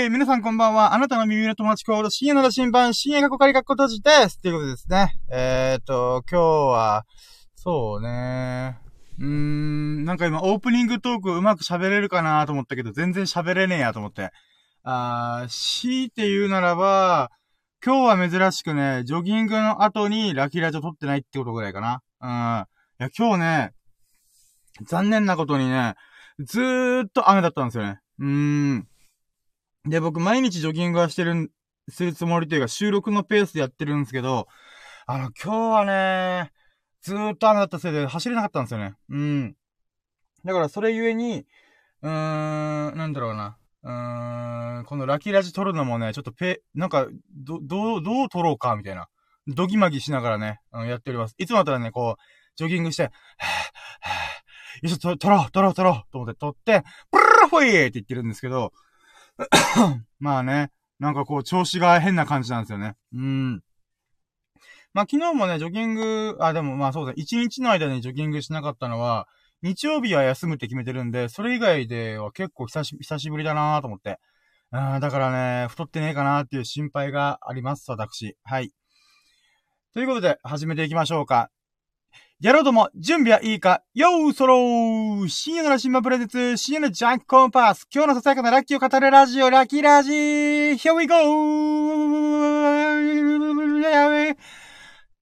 はい、皆さんこんばんは。あなたの耳の友達コード、深夜の羅針盤、深夜がこかりがっこ閉じです。ということですね。えー、と、今日は、そうね。うーん、なんか今オープニングトークうまく喋れるかなと思ったけど、全然喋れねえやと思って。あー、強いて言うならば、今日は珍しくね、ジョギングの後にラキラジオ撮ってないってことぐらいかな。うん。いや、今日ね、残念なことにね、ずーっと雨だったんですよね。うーん。で、僕毎日ジョギングはしてる、するつもりというか収録のペースでやってるんですけど、あの、今日はね、ずーっと雨だったせいで走れなかったんですよね。うん。だからそれゆえに、うーん、なんだろうな。うーん、このラキラジ撮るのもね、ちょっとペ、なんか、ど、どう、どう撮ろうか、みたいな。ドギマギしながらね、うん、やっております。いつもだったらね、こう、ジョギングして、はぁ、はぁ、よし、撮ろう、撮ろう、撮ろう、と思って撮って、プルルフォイーって言ってるんですけど、まあね、なんかこう、調子が変な感じなんですよね。うん。まあ昨日もね、ジョギング、あ、でもまあそうだ、一日の間にジョギングしなかったのは、日曜日は休むって決めてるんで、それ以外では結構久し久しぶりだなと思って。あだからね、太ってねえかなっていう心配があります、私。はい。ということで、始めていきましょうか。やろうとも、準備はいいか？よーそろー深夜のラシンマプレゼンツ、深夜のジャンクコンパス、今日のささやかなラッキーを語るラジオ、ラッキーラジー !Here we go!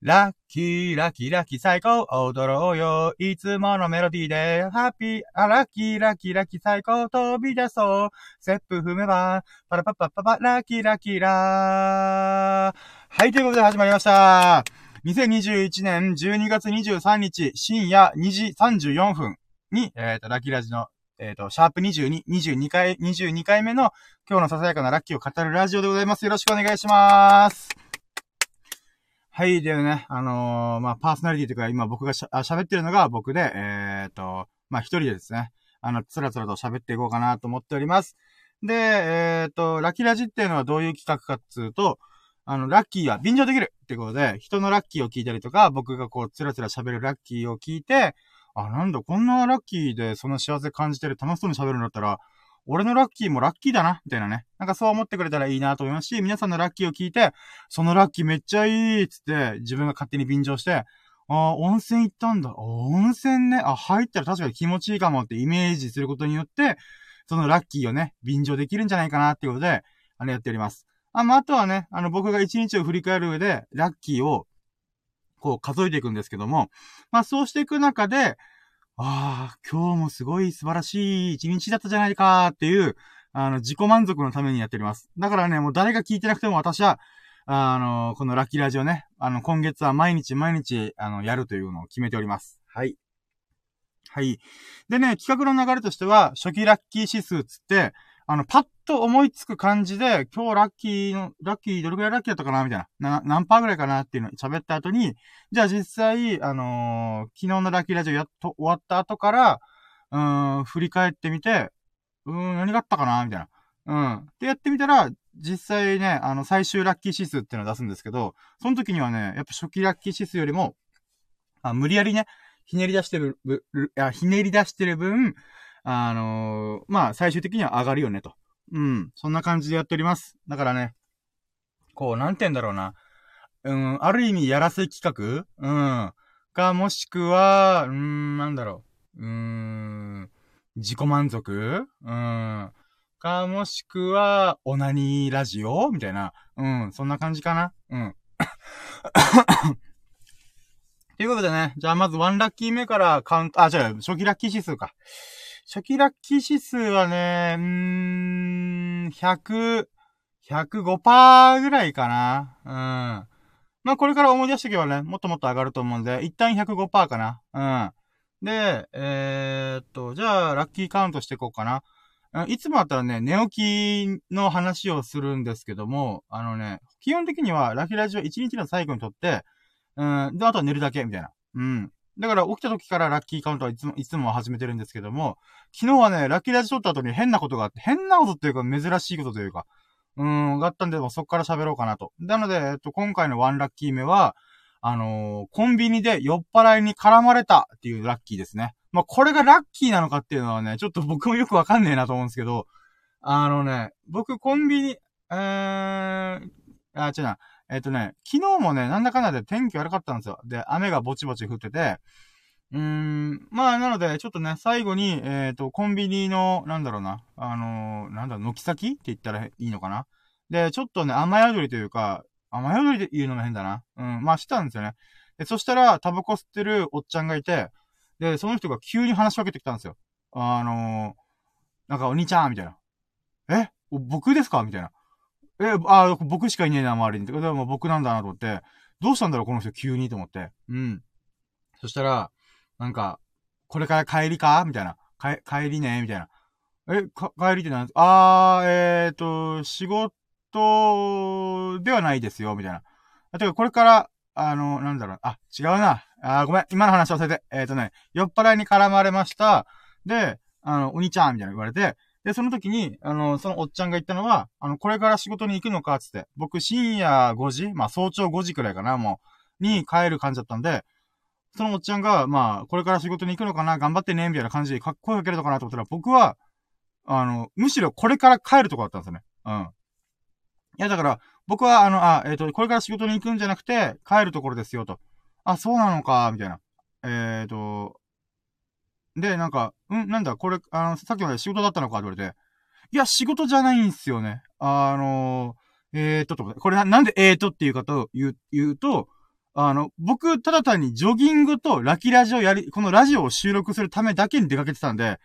ラッキー、ラッキー、ラッキー、最高、踊ろうよ。いつものメロディーで、ハッピー、あ、ラッキー、ラッキー、ラッキー、最高、飛び出そう。ステップ踏めば、パラパッパッパパ、ラッキー、ラッキー、ラー。はい、ということで始まりました。2021年12月23日深夜2時34分に、えっ、ー、と、ラッキーラジの、えっ、ー、と、シャープ22、22回、22回目の今日のささやかなラッキーを語るラジオでございます。よろしくお願いします。はい、でね、あのー、まあ、パーソナリティというか、今僕がしゃ喋ってるのが僕で、えっ、と、まあ、一人でですね、あの、つらつらと喋っていこうかなと思っております。で、えっ、と、ラキラジっていうのはどういう企画かっつうと、あの、ラッキーは便乗できるってことで、人のラッキーを聞いたりとか、僕がこう、つらつら喋るラッキーを聞いて、あ、なんだ、こんなラッキーでそんな幸せ感じてる、楽しそうに喋るんだったら、俺のラッキーもラッキーだな、みたいなね。なんかそう思ってくれたらいいなと思いますし、皆さんのラッキーを聞いて、そのラッキーめっちゃいいっつって、自分が勝手に便乗して、あ温泉行ったんだ。温泉ね。あ、入ったら確かに気持ちいいかもってイメージすることによって、そのラッキーをね、便乗できるんじゃないかなっていうことで、あれやっております。あ、まあ、あとはね、あの、僕が一日を振り返る上で、ラッキーを、こう、数えていくんですけども、まあ、そうしていく中で、ああ、今日もすごい素晴らしい一日だったじゃないかっていう、あの、自己満足のためにやっております。だからね、もう誰が聞いてなくても私は、あの、このラッキーラジオね、あの、今月は毎日毎日、あの、やるというのを決めております。はい。はい。でね、企画の流れとしては、初期ラッキー指数つって、あの、パッと思いつく感じで、今日ラッキーの、ラッキーどれくらいラッキーだったかなみたいな。な、何パーぐらいかなっていうのを喋った後に、じゃあ実際、あのー、昨日のラッキーラジオやっと終わった後から、うーん、振り返ってみて、うーん、何があったかなみたいな。うん。で、やってみたら、実際ね、あの、最終ラッキー指数っていうのを出すんですけど、その時にはね、やっぱ初期ラッキー指数よりも、あ、無理やりね、ひねり出してる、あ、ひねり出してる分、あのー、まあ、最終的には上がるよね、と。うん。そんな感じでやっております。だからね、こう、なんて言うんだろうな。うん、ある意味やらせ企画？うん。か、もしくは、うん、なんだろう。うーん、自己満足？うん。か、もしくは、オナニーラジオ？みたいな。うん、そんな感じかな。うん。ということでね、じゃあまずワンラッキー目からカウント、あ、じゃあ、初期ラッキー指数か。初期ラッキー指数はね、うーん、100、105%ぐらいかな。うん。まあ、これから思い出していけばね、もっともっと上がると思うんで、一旦105%かな。うん。で、えー、っと、じゃあ、ラッキーカウントしていこうかな。いつもだったらね、寝起きの話をするんですけども、あのね、基本的にはラッキラジオ1日の最後にとって、うん、で、あとは寝るだけ、みたいな。うん。だから起きた時からラッキーカウントはいつも、いつも始めてるんですけども、昨日はね、ラッキーラジ撮った後に変なことがあって、変なことっていうか珍しいことというか、うーん、があったんで、もそっから喋ろうかなと。なので、えっと、今回のワンラッキー目は、あのー、コンビニで酔っ払いに絡まれたっていうラッキーですね。まあ、これがラッキーなのかっていうのはね、ちょっと僕もよくわかんねえなと思うんですけど、あのね、僕コンビニ、えーん、あ、違うな。えっ、とね、昨日もね、なんだかんだで天気悪かったんですよ。で、雨がぼちぼち降ってて、うーん、まあ、なので、ちょっとね、最後に、えっ、ー、と、コンビニの、なんだろうな、あのー、なんだろう、軒先って言ったらいいのかな。で、ちょっとね、雨宿りというか、雨宿りで言うのも変だな。うん、まあ、したんですよね。で、そしたら、タバコ吸ってるおっちゃんがいて、で、その人が急に話しかけてきたんですよ。あのー、なんか、お兄ちゃん、みたいな。え僕ですか？みたいな。え、あ、僕しかいねえな、周りに。ってことはも僕なんだなと思って、どうしたんだろう、この人急にと思って。うん。そしたら、なんか、これから帰りか？みたいな。帰、帰りね？みたいな。え、か、帰りってなん？あー、えーと、仕事ではないですよ、みたいな。あ、てか、これから、あの、なんだろう、あ、違うな。あごめん、今の話忘れて。えっ、ー、とね、酔っ払いに絡まれました。で、あの、お兄ちゃん、みたいな言われて、で、その時に、あの、そのおっちゃんが言ったのは、あの、これから仕事に行くのかつって。僕、深夜5時まあ、早朝5時くらいかな、もう、に帰る感じだったんで、そのおっちゃんが、まあ、これから仕事に行くのかな頑張ってねみたいな感じで声かけるのかなと思ったら、僕は、あの、むしろこれから帰るとこだったんですよね。うん。いや、だから、僕は、あの、あ、えっ、ー、と、これから仕事に行くんじゃなくて、帰るところですよ、と。あ、そうなのか、みたいな。えっ、ー、と、で、なんか、ん？なんだ、これ、あの、さっきまで仕事だったのかって言われて、いや、仕事じゃないんすよね。あのえーと、と、これな、んでえーと？っていうかと言う、言うと、あの、僕、ただ単にジョギングとラキラジオやり、このラジオを収録するためだけに出かけてたんで、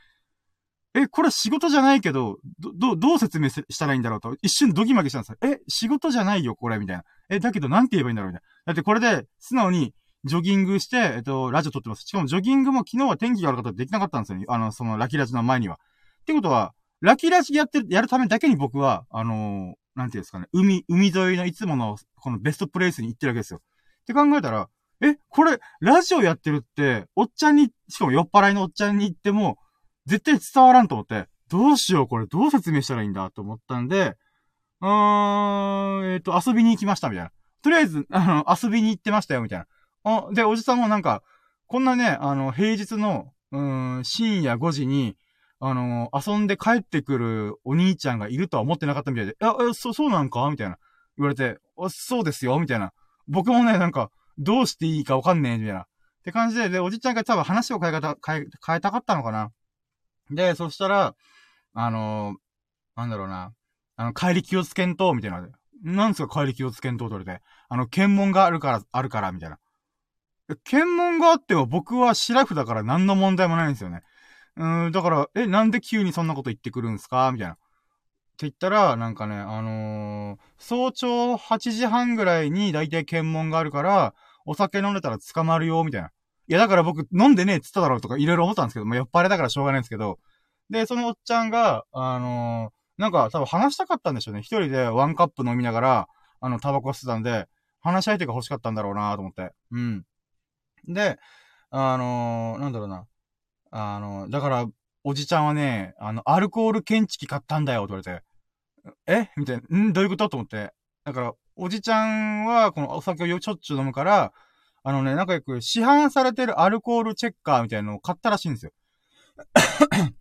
え、これ仕事じゃないけど、ど、ど、どう説明したらいいんだろうと、一瞬ドギマギしたんですよ。え、仕事じゃないよ、これ、みたいな。え、だけどなんて言えばいいんだろう、みたいな。だってこれで、素直に、ジョギングして、えっと、ラジオ撮ってます。しかもジョギングも昨日は天気が悪かったらできなかったんですよね。あの、そのラキラジの前には。ってことは、ラキラジやってる、やるためだけに僕は、あのー、なんていうんですかね、海、海沿いのいつもの、このベストプレイスに行ってるわけですよ。って考えたら、え、これ、ラジオやってるって、おっちゃんに、しかも酔っ払いのおっちゃんに行っても、絶対伝わらんと思って、どうしよう、これ、どう説明したらいいんだと思ったんで、うーん、えっ、ー、と、遊びに行きました、みたいな。とりあえず、あの、遊びに行ってましたよ、みたいな。あ、で、おじさんもなんか、こんなね、あの、平日の、うん、深夜5時に、あの、遊んで帰ってくるお兄ちゃんがいるとは思ってなかったみたいで、あ、え、そ、そうなんか？みたいな。言われて、あ、そうですよみたいな。僕もね、なんか、どうしていいかわかんねえ、みたいな。って感じで、で、おじちゃんが多分話を変え方、変え、変えたかったのかな。で、そしたら、あの、なんだろうな。あの、帰り気をつけんと、みたいな。なんすか帰り気をつけんと、とれて。あの、検問があるから、あるから、みたいな。検問があっても僕はシラフだから何の問題もないんですよね。うん、だから、え、なんで急にそんなこと言ってくるんすか？みたいな。って言ったら、なんかね、あのー、早朝8時半ぐらいに大体検問があるから、お酒飲んでたら捕まるよ、みたいな。いや、だから僕飲んでねえっつっただろうとかいろいろ思ったんですけど、まあ、酔っ払いだからしょうがないんですけど、で、そのおっちゃんが、あのー、なんか多分話したかったんでしょうね。一人でワンカップ飲みながら、あの、タバコ吸ってたんで、話し相手が欲しかったんだろうなと思って。うん。で、あのー、なんだろうな。あの、だから、おじちゃんはね、あの、アルコール検知器買ったんだよ、と言われて。え？みたいな。ん？どういうこと？と思って。だから、おじちゃんは、このお酒をよちょっちゅう飲むから、あのね、仲良く市販されてるアルコールチェッカーみたいなのを買ったらしいんですよ。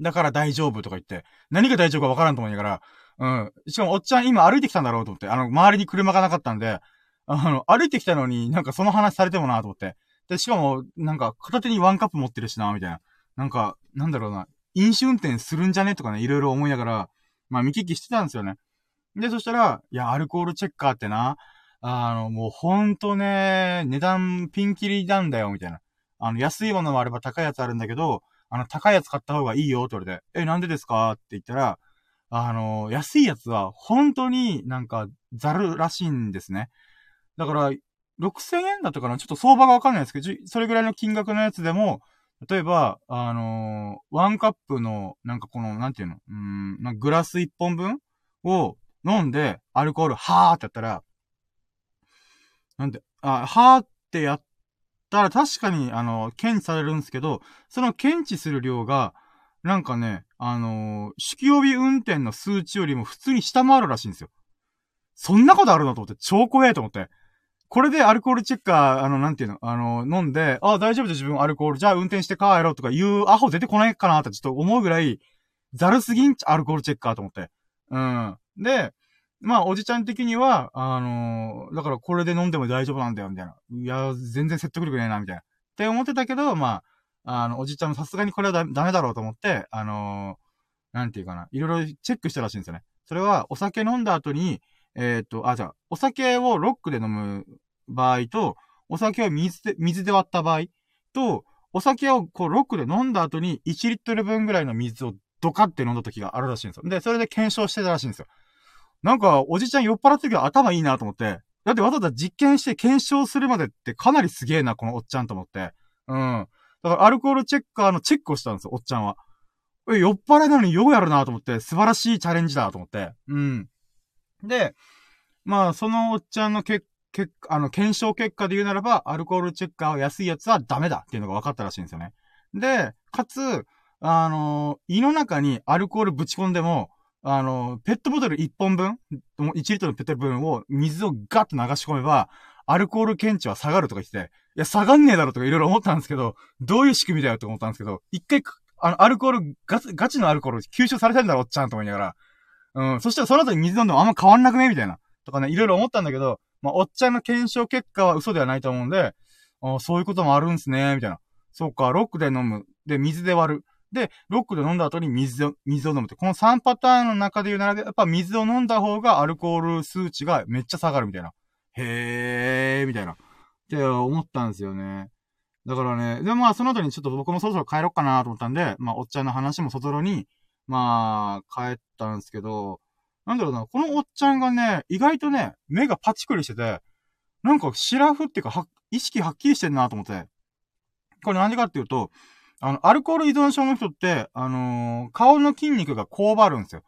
だから大丈夫とか言って、何が大丈夫かわからんと思いながら、うん。しかもおっちゃん今歩いてきたんだろうと思って、あの、周りに車がなかったんで、あの、歩いてきたのになんかその話されてもなと思って。で、しかも、なんか、片手にワンカップ持ってるしな、みたいな。なんか、なんだろうな、飲酒運転するんじゃね？とかね、いろいろ思いながら、まあ見聞きしてたんですよね。で、そしたら、いや、アルコールチェッカーってな、あの、もうほんとね、値段ピンキリなんだよ、みたいな。あの、安いものもあれば高いやつあるんだけど、あの、高いやつ買った方がいいよ、って言われて、え、なんでですか？って言ったら、あの、安いやつは、本当になんか、ザルらしいんですね。だから、6000円だったかな？ちょっと相場がわかんないですけど、それぐらいの金額のやつでも、例えば、あのー、ワンカップの、なんかこの、なんていうの？うん、なんかグラス1本分を飲んで、アルコール、はーってやったら、なんで、あ、はーってやったら確かに、あの、検知されるんですけど、その検知する量が、なんかね、あのー、酒気帯び運転の数値よりも普通に下回るらしいんですよ。そんなことあるの？と思って、超怖えと思って。これでアルコールチェッカー、あの、なんていうの、あの、飲んで、あ、大丈夫で自分アルコール、じゃあ運転して帰ろうとかいうアホ出てこないかなってちょっと思うぐらい、ざるすぎん、アルコールチェッカーと思って。うん。で、まあ、おじちゃん的には、あのー、だからこれで飲んでも大丈夫なんだよ、みたいな。いや、全然説得力ねえな、みたいな。って思ってたけど、まあ、あの、おじちゃんもさすがにこれはダメだろうと思って、あのー、なんていうかな。いろいろチェックしたらしいんですよね。それは、お酒飲んだ後に、えっ、ー、と、あ、じゃあ、お酒をロックで飲む場合と、お酒を水で、水で割った場合と、お酒をこうロックで飲んだ後に1リットル分ぐらいの水をドカって飲んだ時があるらしいんですよ。で、それで検証してたらしいんですよ。なんか、おじちゃん酔っ払った時は頭いいなと思って、だってわざわざ実験して検証するまでってかなりすげえな、このおっちゃんと思って。うん。だからアルコールチェッカーのチェックをしたんですよ、おっちゃんは。え、酔っ払いなのにようやるなと思って、素晴らしいチャレンジだと思って。うん。で、まあ、そのおっちゃんの結結果、あの、検証結果で言うならば、アルコールチェッカーは安いやつはダメだっていうのが分かったらしいんですよね。で、かつ、あの胃の中にアルコールぶち込んでも、あのペットボトル1本分、1リットルのペットボトル分を水をガッと流し込めば、アルコール検知は下がるとか言ってて、いや、下がんねえだろとかいろいろ思ったんですけど、どういう仕組みだよと思ったんですけど、一回、あの、アルコール、ガチ、ガチのアルコール吸収されてんだろ、おっちゃんと思いながら。うん、そしたらその後に水飲んでもあんま変わんなくねみたいな。とかね、いろいろ思ったんだけど、まあ、おっちゃんの検証結果は嘘ではないと思うんで、あそういうこともあるんすね、みたいな。そうか、ロックで飲む。で、水で割る。で、ロックで飲んだ後に水を、水を飲むって。この3パターンの中で言うなら、やっぱ水を飲んだ方がアルコール数値がめっちゃ下がるみたいな。へー、みたいな。って思ったんですよね。だからね、でもまあその後にちょっと僕もそろそろ帰ろっかなと思ったんで、まあおっちゃんの話も外に、まあ帰ったんですけど、なんだろうな、このおっちゃんがね、意外とね、目がパチクリしてて、なんかシラフっていうか、は、意識はっきりしてんなと思って。これ何でかっていうと、あの、アルコール依存症の人って、あのー、顔の筋肉がこうばるんですよ。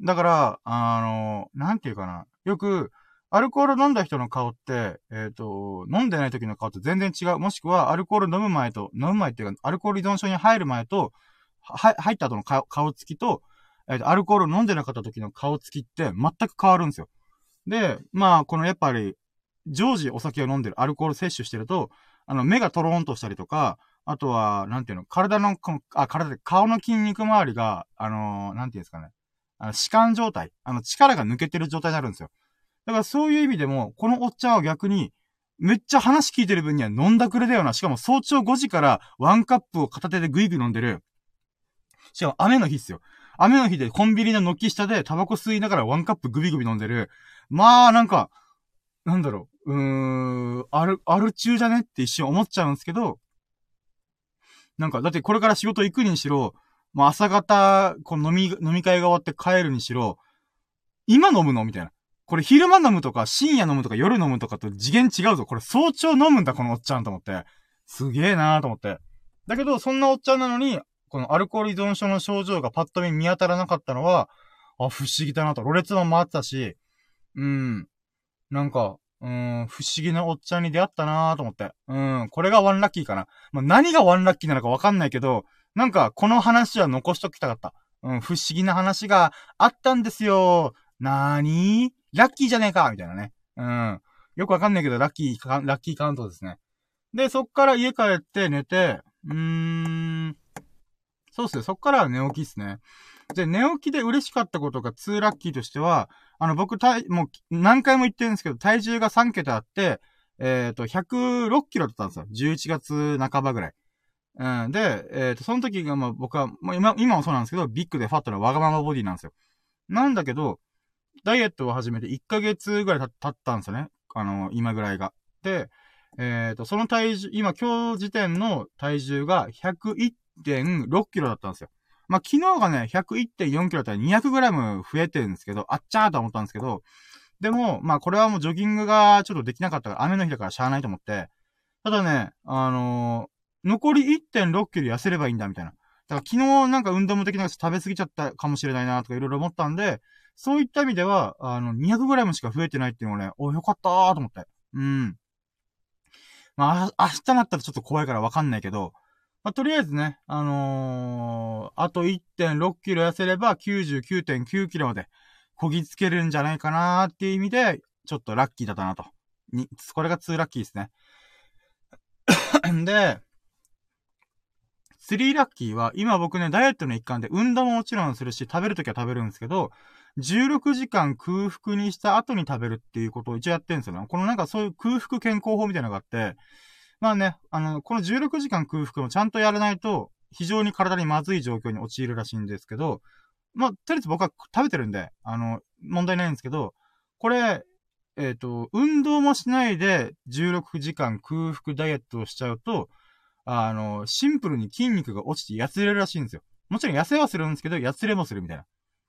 だから、あのー、なんていうかな。よく、アルコール飲んだ人の顔って、えっ、ー、と、飲んでない時の顔と全然違う。もしくは、アルコール飲む前と、飲む前っていうか、アルコール依存症に入る前と、は、入った後の顔、顔つきと、えっ、と、アルコール飲んでなかった時の顔つきって全く変わるんですよ。で、まあ、このやっぱり、常時お酒を飲んでる、アルコール摂取してると、あの、目がトローンとしたりとか、あとは、なんていうの、体の、あ、体で、顔の筋肉周りが、あのー、なんていうんですかね。あの、弛緩状態。あの、力が抜けてる状態になるんですよ。だからそういう意味でも、このおっちゃんは逆に、めっちゃ話聞いてる分には飲んだくれだよな。しかも早朝5時からワンカップを片手でグイグイ飲んでる。しかも雨の日っすよ。雨の日でコンビニの軒下でタバコ吸いながらワンカップグビグビ飲んでる。まあ、なんか、なんだろう、うーん、ある、ある中じゃねって一瞬思っちゃうんですけど、なんか、だってこれから仕事行くにしろ、まあ朝方、この飲み、飲み会が終わって帰るにしろ、今飲むのみたいな。これ昼間飲むとか、深夜飲むとか、夜飲むとかと次元違うぞ。これ早朝飲むんだ、このおっちゃんと思って。すげえなーと思って。だけど、そんなおっちゃんなのに、このアルコール依存症の症状がパッと見見当たらなかったのは、あ、不思議だなと。ろれつも回ったし、うん。なんか、うん、不思議なおっちゃんに出会ったなーと思って。うん、これがワンラッキーかな。まあ、何がワンラッキーなのかわかんないけど、なんか、この話は残しときたかった。うん、不思議な話があったんですよ。なーにーラッキーじゃねえかみたいなね。うん。よくわかんないけど、ラッキーラッキーカウントですね。で、そっから家帰って寝て、うーん、そうっすよ。そっからは寝起きっすね。で、寝起きで嬉しかったことが2ラッキーとしては、あの、僕、体、もう、何回も言ってるんですけど、体重が3桁あって、えっ、ー、と、106キロだったんですよ。11月半ばぐらい。うん、で、えっ、ー、と、その時が、まあ、僕は、まあ、今、今もそうなんですけど、ビッグでファットなわがままボディなんですよ。なんだけど、ダイエットを始めて1ヶ月ぐらい経ったんですよね。あの、今ぐらいが。で、えっ、ー、と、その体重、今、今日時点の体重が101.6キロだったんですよ。まあ、昨日がね、101.4キロだったら200グラム増えてるんですけど、あっちゃーと思ったんですけど、でも、まあ、これはもうジョギングがちょっとできなかったから、雨の日だからしゃあないと思って、ただね、あのー、残り1.6キロ痩せればいいんだ、みたいな。だから昨日なんか運動もできなくて食べ過ぎちゃったかもしれないな、とかいろいろ思ったんで、そういった意味では、あの、200グラムしか増えてないっていうのがね、お、よかったーと思って。うん。まあ、明日なったらちょっと怖いからわかんないけど、まあ、とりあえずね、あのー、あと1.6キロ痩せれば99.9キロまでこぎつけるんじゃないかなーっていう意味で、ちょっとラッキーだったなと。に、これが2ラッキーですね。で、スリーラッキーは、今僕ね、ダイエットの一環で運動ももちろんするし、食べるときは食べるんですけど、16時間空腹にした後に食べるっていうことを一応やってるんですよね。このなんかそういう空腹健康法みたいなのがあって、まあね、あの、この16時間空腹をちゃんとやらないと、非常に体にまずい状況に陥るらしいんですけど、まあ、とりあえず僕は食べてるんで、あの、問題ないんですけど、これ、えっ、ー、と、運動もしないで16時間空腹ダイエットをしちゃうと、あの、シンプルに筋肉が落ちて痩せれるらしいんですよ。もちろん痩せはするんですけど、痩せれもするみたいな。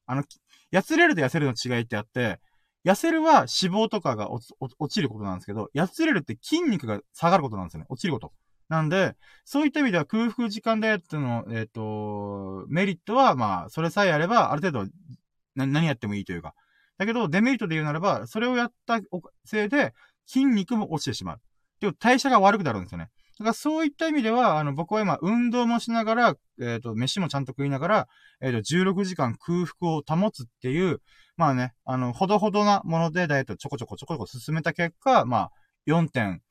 あの、痩せれると痩せるの違いってあって、痩せるは脂肪とかが落ちることなんですけど、痩せれるって筋肉が下がることなんですよね。落ちること。なんで、そういった意味では空腹時間ダイエットの、えっ、ー、と、メリットは、まあ、それさえあれば、ある程度、何やってもいいというか。だけど、デメリットで言うならば、それをやったせいで、筋肉も落ちてしまう。でも、代謝が悪くなるんですよね。だからそういった意味では、あの、僕は今、運動もしながら、えっ、ー、と、飯もちゃんと食いながら、えっ、ー、と、16時間空腹を保つっていう、まあね、あの、ほどほどなものでダイエットちょこちょこちょこちょこ進めた結果、まあ、4点、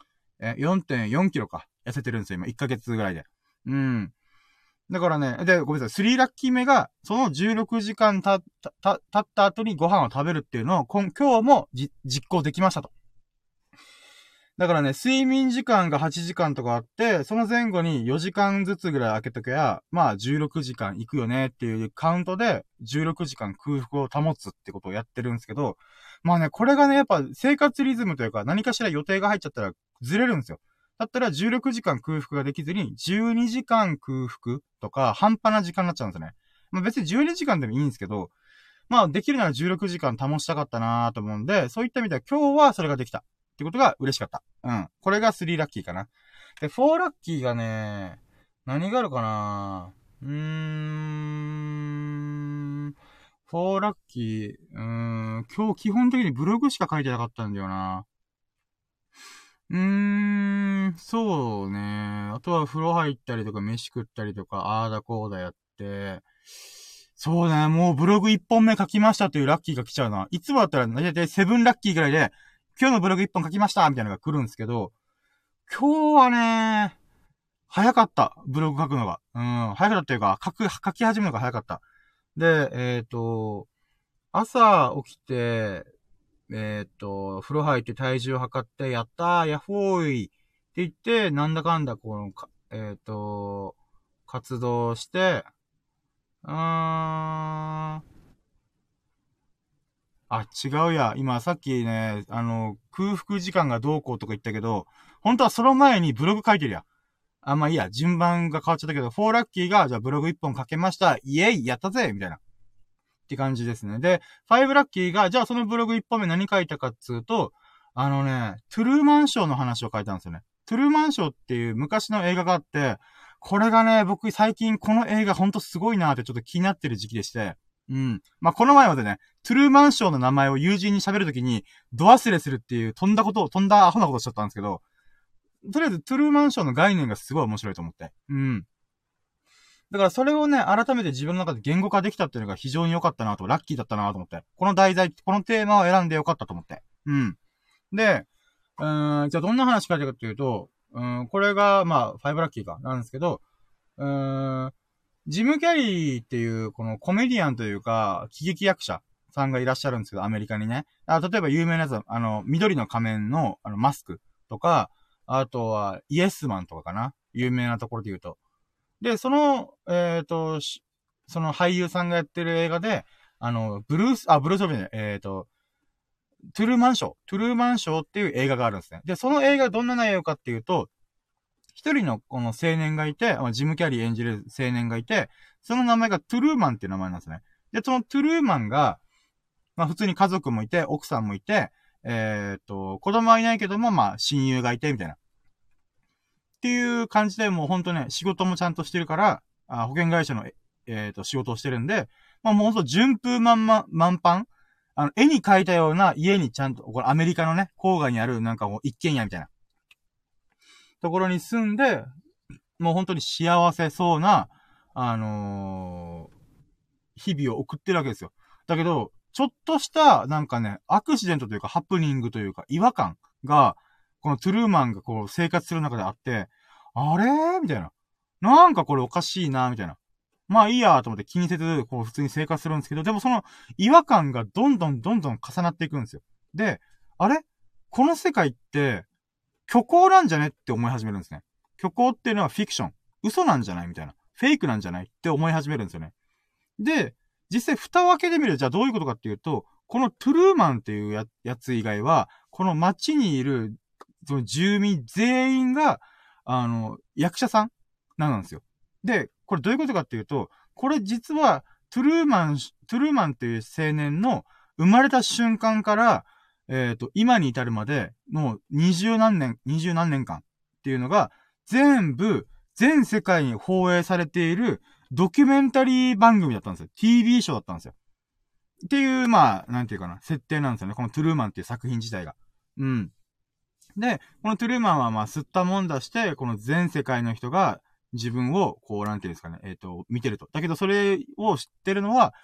え、4.4キロか。痩せてるんですよ、今。1ヶ月ぐらいで。うん。だからね、で、ごめんなさい。3ラッキー目が、その16時間た、た、たった後にご飯を食べるっていうのを、今日も実行できましたと。だからね、睡眠時間が8時間とかあって、その前後に4時間ずつぐらい空けとけば、まあ16時間行くよねっていうカウントで16時間空腹を保つってことをやってるんですけど、まあね、これがね、やっぱ生活リズムというか何かしら予定が入っちゃったらずれるんですよ。だったら16時間空腹ができずに12時間空腹とか半端な時間になっちゃうんですよね。まあ別に12時間でもいいんですけど、まあできるなら16時間保ちたかったなと思うんで、そういった意味では今日はそれができた。ってことが嬉しかった。うん。これが3ラッキーかな。で、4ラッキーがね、何があるかなうーん。4ラッキー、うーん、今日基本的にブログしか書いてなかったんだよな。うーん、そうね。あとは風呂入ったりとか、飯食ったりとか、あーだこうだやって、そうだね、もうブログ1本目書きましたというラッキーが来ちゃうな。いつもだったら、だいたい7ラッキーぐらいで、今日のブログ一本書きましたみたいなのが来るんですけど、今日はね、早かった。ブログ書くのが。うん、早かったっていうか、書く、書き始めるのが早かった。で、えっ、ー、と、朝起きて、えっ、ー、と、風呂入って体重を測って、やったー、やっほーいって言って、なんだかんだ、この、えっ、ー、と、活動して、うーん、あ、違うや。今さっきね、あの、空腹時間がどうこうとか言ったけど、本当はその前にブログ書いてるや。あ、まあいいや。順番が変わっちゃったけど、4ラッキーが、じゃあブログ1本書けました。イエイやったぜみたいな。って感じですね。で、5ラッキーが、じゃあそのブログ1本目何書いたかっつうと、あのね、トゥルーマンショーの話を書いたんですよね。トゥルーマンショーっていう昔の映画があって、これがね、僕最近この映画ほんとすごいなーってちょっと気になってる時期でして、うん。まあ、この前までね、トゥルーマンショーの名前を友人に喋るときに、ド忘れするっていう飛んだことを、飛んだアホなことしちゃったんですけど、とりあえずトゥルーマンショーの概念がすごい面白いと思って。うん。だからそれをね、改めて自分の中で言語化できたっていうのが非常に良かったなと、ラッキーだったなと思って。この題材、このテーマを選んで良かったと思って。うん。で、うーん、じゃあどんな話書いてるかっていうと、うん、これが、まあ、ファイブラッキーか、なんですけど、うーん、ジム・キャリーっていう、このコメディアンというか、喜劇役者さんがいらっしゃるんですけど、アメリカにね。あ例えば有名なやつは、あの、緑の仮面の、あの、マスクとか、あとは、イエスマンとかかな。有名なところで言うと。で、その、えっ、ー、と、その俳優さんがやってる映画で、あの、ブルース、あ、ブルースオブね、えっ、ー、と、トゥルーマンショー、トゥルーマンショーっていう映画があるんですね。で、その映画どんな内容かっていうと、一人のこの青年がいて、ジム・キャリー演じる青年がいて、その名前がトゥルーマンっていう名前なんですね。で、そのトゥルーマンが、まあ普通に家族もいて、奥さんもいて、えー、っと、子供はいないけども、まあ親友がいて、みたいな。っていう感じで、もうほんとね、仕事もちゃんとしてるから、あ保険会社の、えー、っと、仕事をしてるんで、まあもうほんと順風満々、満帆あの、絵に描いたような家にちゃんと、これアメリカのね、郊外にあるなんかもう一軒家みたいな。ところに住んで、もう本当に幸せそうな、あのー、日々を送ってるわけですよ。だけど、ちょっとした、なんかね、アクシデントというか、ハプニングというか、違和感が、このトゥルーマンがこう、生活する中であって、あれ？みたいな。なんかこれおかしいな、みたいな。まあいいやと思って気にせず、こう普通に生活するんですけど、でもその違和感がどんどんどんどん重なっていくんですよ。で、あれ？この世界って、虚構なんじゃねって思い始めるんですね。虚構っていうのはフィクション。嘘なんじゃないみたいな。フェイクなんじゃないって思い始めるんですよね。で、実際蓋を開けてみるじゃあどういうことかっていうと、このトゥルーマンっていうややつ以外は、この街にいる、その住民全員が、あの、役者さんなんですよ。で、これどういうことかっていうと、これ実は、トゥルーマン、トゥルーマンっていう青年の生まれた瞬間から、えっ、ー、と、今に至るまで、もう二十何年、二十何年間っていうのが、全部、全世界に放映されているドキュメンタリー番組だったんですよ。TV ショーだったんですよ。っていう、まあ、なんていうかな、設定なんですよね。このトゥルーマンっていう作品自体が。うん。で、このトゥルーマンはまあ、吸ったもんだして、この全世界の人が自分を、こう、なんていうんですかね、えっ、ー、と、見てると。だけど、それを知ってるのは、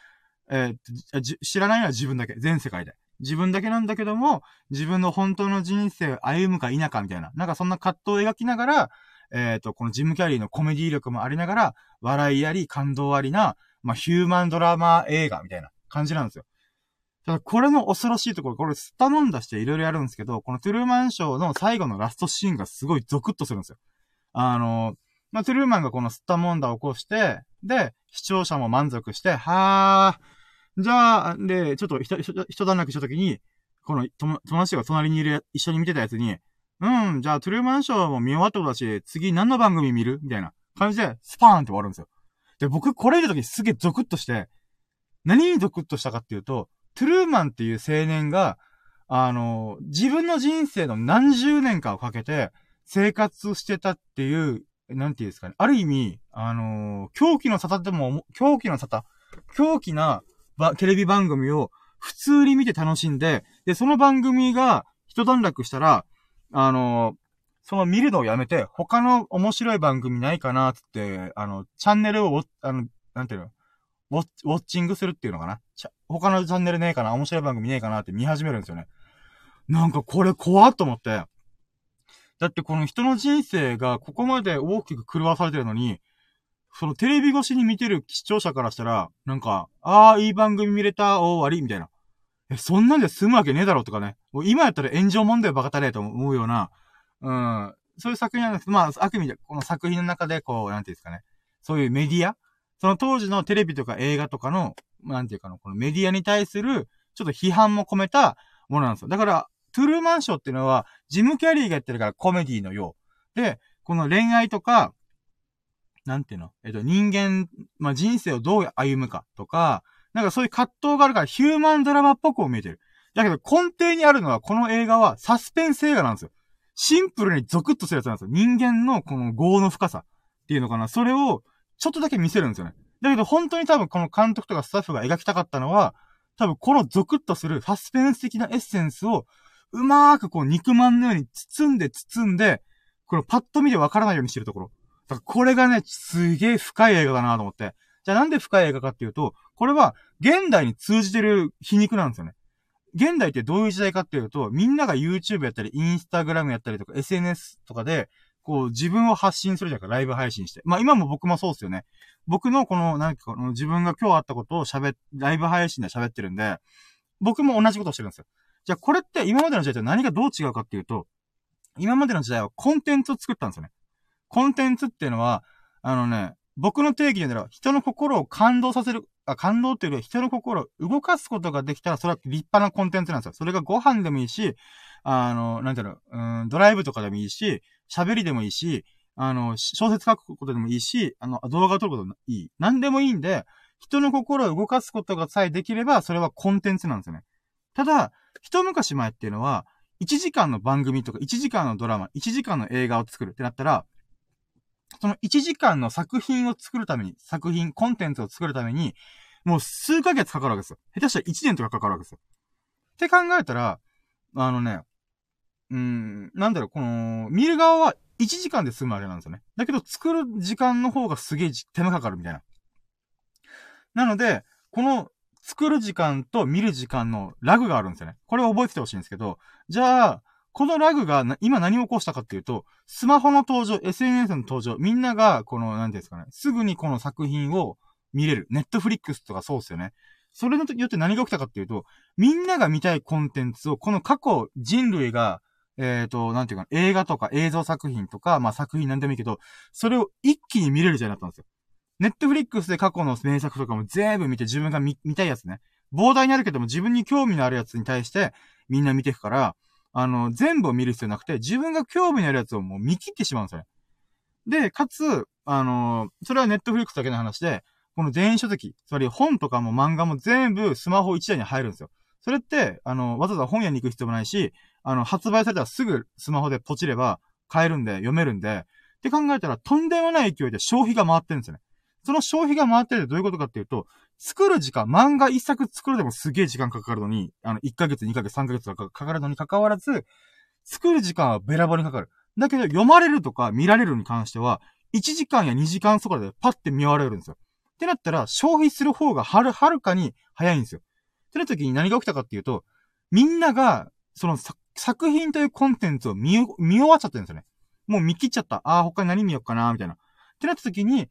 えー、知らないのは自分だけ。全世界で。自分だけなんだけども、自分の本当の人生を歩むか否かみたいな。なんかそんな葛藤を描きながら、えっ、ー、と、このジム・キャリーのコメディ力もありながら、笑いあり、感動ありな、まあ、ヒューマンドラマ映画みたいな感じなんですよ。ただ、これの恐ろしいところ、これ、スタノンダしていろいろやるんですけど、このトゥルーマンショーの最後のラストシーンがすごいゾクッとするんですよ。あの、まあ、トゥルーマンがこのスタモンダを起こして、で、視聴者も満足して、はー、じゃあ、で、ちょっと一、一段落した時に、この友達が隣にいる、一緒に見てたやつに、うん、じゃあトゥルーマンショーも見終わったことだし、次何の番組見る？みたいな感じで、スパーンって終わるんですよ。で、僕これ見た時すげえゾクッとして、何にゾクッとしたかっていうと、トゥルーマンっていう青年が、あの、自分の人生の何十年かをかけて生活してたっていう、なんていうんですかね。ある意味、あの狂気の沙汰でも、狂気の沙汰？狂気なテレビ番組を普通に見て楽しんで、で、その番組が一段落したら、あのその見るのをやめて、他の面白い番組ないかなって、あの、チャンネルを、あの、なんていうのウォッチングするっていうのかな他のチャンネルねえかな面白い番組ねえかなって見始めるんですよね。なんかこれ怖っと思って。だってこの人の人生がここまで大きく狂わされてるのに、そのテレビ越しに見てる視聴者からしたら、なんか、ああ、いい番組見れた、お終わりみたいな。え、そんなんで済むわけねえだろとかね。もう今やったら炎上問題バカたれと思うような、うん、そういう作品なんですまあ、あくまで、この作品の中で、こう、なんていうんですかね。そういうメディアその当時のテレビとか映画とかの、なんていうかな、このメディアに対する、ちょっと批判も込めたものなんですよ。だから、トゥルーマンショーっていうのは、ジム・キャリーがやってるからコメディのよう。で、この恋愛とか、なんていうの？えっと、人間、まあ、人生をどう歩むかとか、なんかそういう葛藤があるからヒューマンドラマっぽく見えてる。だけど根底にあるのはこの映画はサスペンス映画なんですよ。シンプルにゾクッとするやつなんですよ。人間のこの業の深さっていうのかな。それをちょっとだけ見せるんですよね。だけど本当に多分この監督とかスタッフが描きたかったのは、多分このゾクッとするサスペンス的なエッセンスを、うまーくこう肉まんのように包んで包んで、このパッと見でわからないようにしてるところ。これがね、すげえ深い映画だなと思って。じゃあなんで深い映画かっていうと、これは現代に通じてる皮肉なんですよね。現代ってどういう時代かっていうと、みんなが YouTube やったり、Instagram やったりとか、SNS とかで、こう、自分を発信するじゃないか、ライブ配信して。まあ今も僕もそうですよね。僕のこの、なんかこの自分が今日あったことを喋ライブ配信で喋ってるんで、僕も同じことをしてるんですよ。じゃあこれって今までの時代と何がどう違うかっていうと、今までの時代はコンテンツを作ったんですよね。コンテンツっていうのは、あのね、僕の定義で言う人の心を感動させる、あ、感動っていうよりは人の心を動かすことができたら、それは立派なコンテンツなんですよ。それがご飯でもいいし、あの、なんていうの、うん、ドライブとかでもいいし、喋りでもいいし、あの、小説書くことでもいいし、あの、動画を撮ることでもいい。何でもいいんで、人の心を動かすことがさえできれば、それはコンテンツなんですよね。ただ、一昔前っていうのは、1時間の番組とか1時間のドラマ、1時間の映画を作るってなったら、その1時間の作品を作るために、作品、コンテンツを作るために、もう数ヶ月かかるわけですよ。下手したら1年とかかかるわけですよ。って考えたら、あのね、うん、なんだろう、この、見る側は1時間で済むあれなんですよね。だけど作る時間の方がすげえ手間かかるみたいな。なので、この作る時間と見る時間のラグがあるんですよね。これを覚えててほしいんですけど、じゃあ、このラグが今何を起こしたかっていうと、スマホの登場、SNS の登場、みんなが、この、なんていうんですかね、すぐにこの作品を見れる。ネットフリックスとかそうですよね。それによって何が起きたかっていうと、みんなが見たいコンテンツを、この過去人類が、えっ、ー、と、なんていうか、映画とか映像作品とか、まあ作品なんでもいいけど、それを一気に見れるじゃなったんですよ。ネットフリックスで過去の名作とかも全部見て自分が見たいやつね。膨大にあるけども自分に興味のあるやつに対してみんな見ていくから、あの、全部を見る必要なくて、自分が興味のあるやつをもう見切ってしまうんですよね。で、かつ、あのそれはネットフリックスだけの話で、この電子書籍、つまり本とかも漫画も全部スマホ1台に入るんですよ。それって、あの、わざわざ本屋に行く必要もないし、あの、発売されたらすぐスマホでポチれば買えるんで、読めるんで、って考えたらとんでもない勢いで消費が回ってるんですよね。その消費が回ってるってどういうことかっていうと、作る時間、漫画一作作るでもすげえ時間かかるのに、あの、1ヶ月、2ヶ月、3ヶ月かかるのに関わらず、作る時間はべらぼうにかかる。だけど、読まれるとか見られるに関しては、1時間や2時間そこらでパッて見終われるんですよ。ってなったら、消費する方がはる、はるかに早いんですよ。ってなった時に何が起きたかっていうと、みんなが、その作品というコンテンツを見、見終わっちゃってるんですよね。もう見切っちゃった。ああ、他に何見よっかな、みたいな。ってなった時に、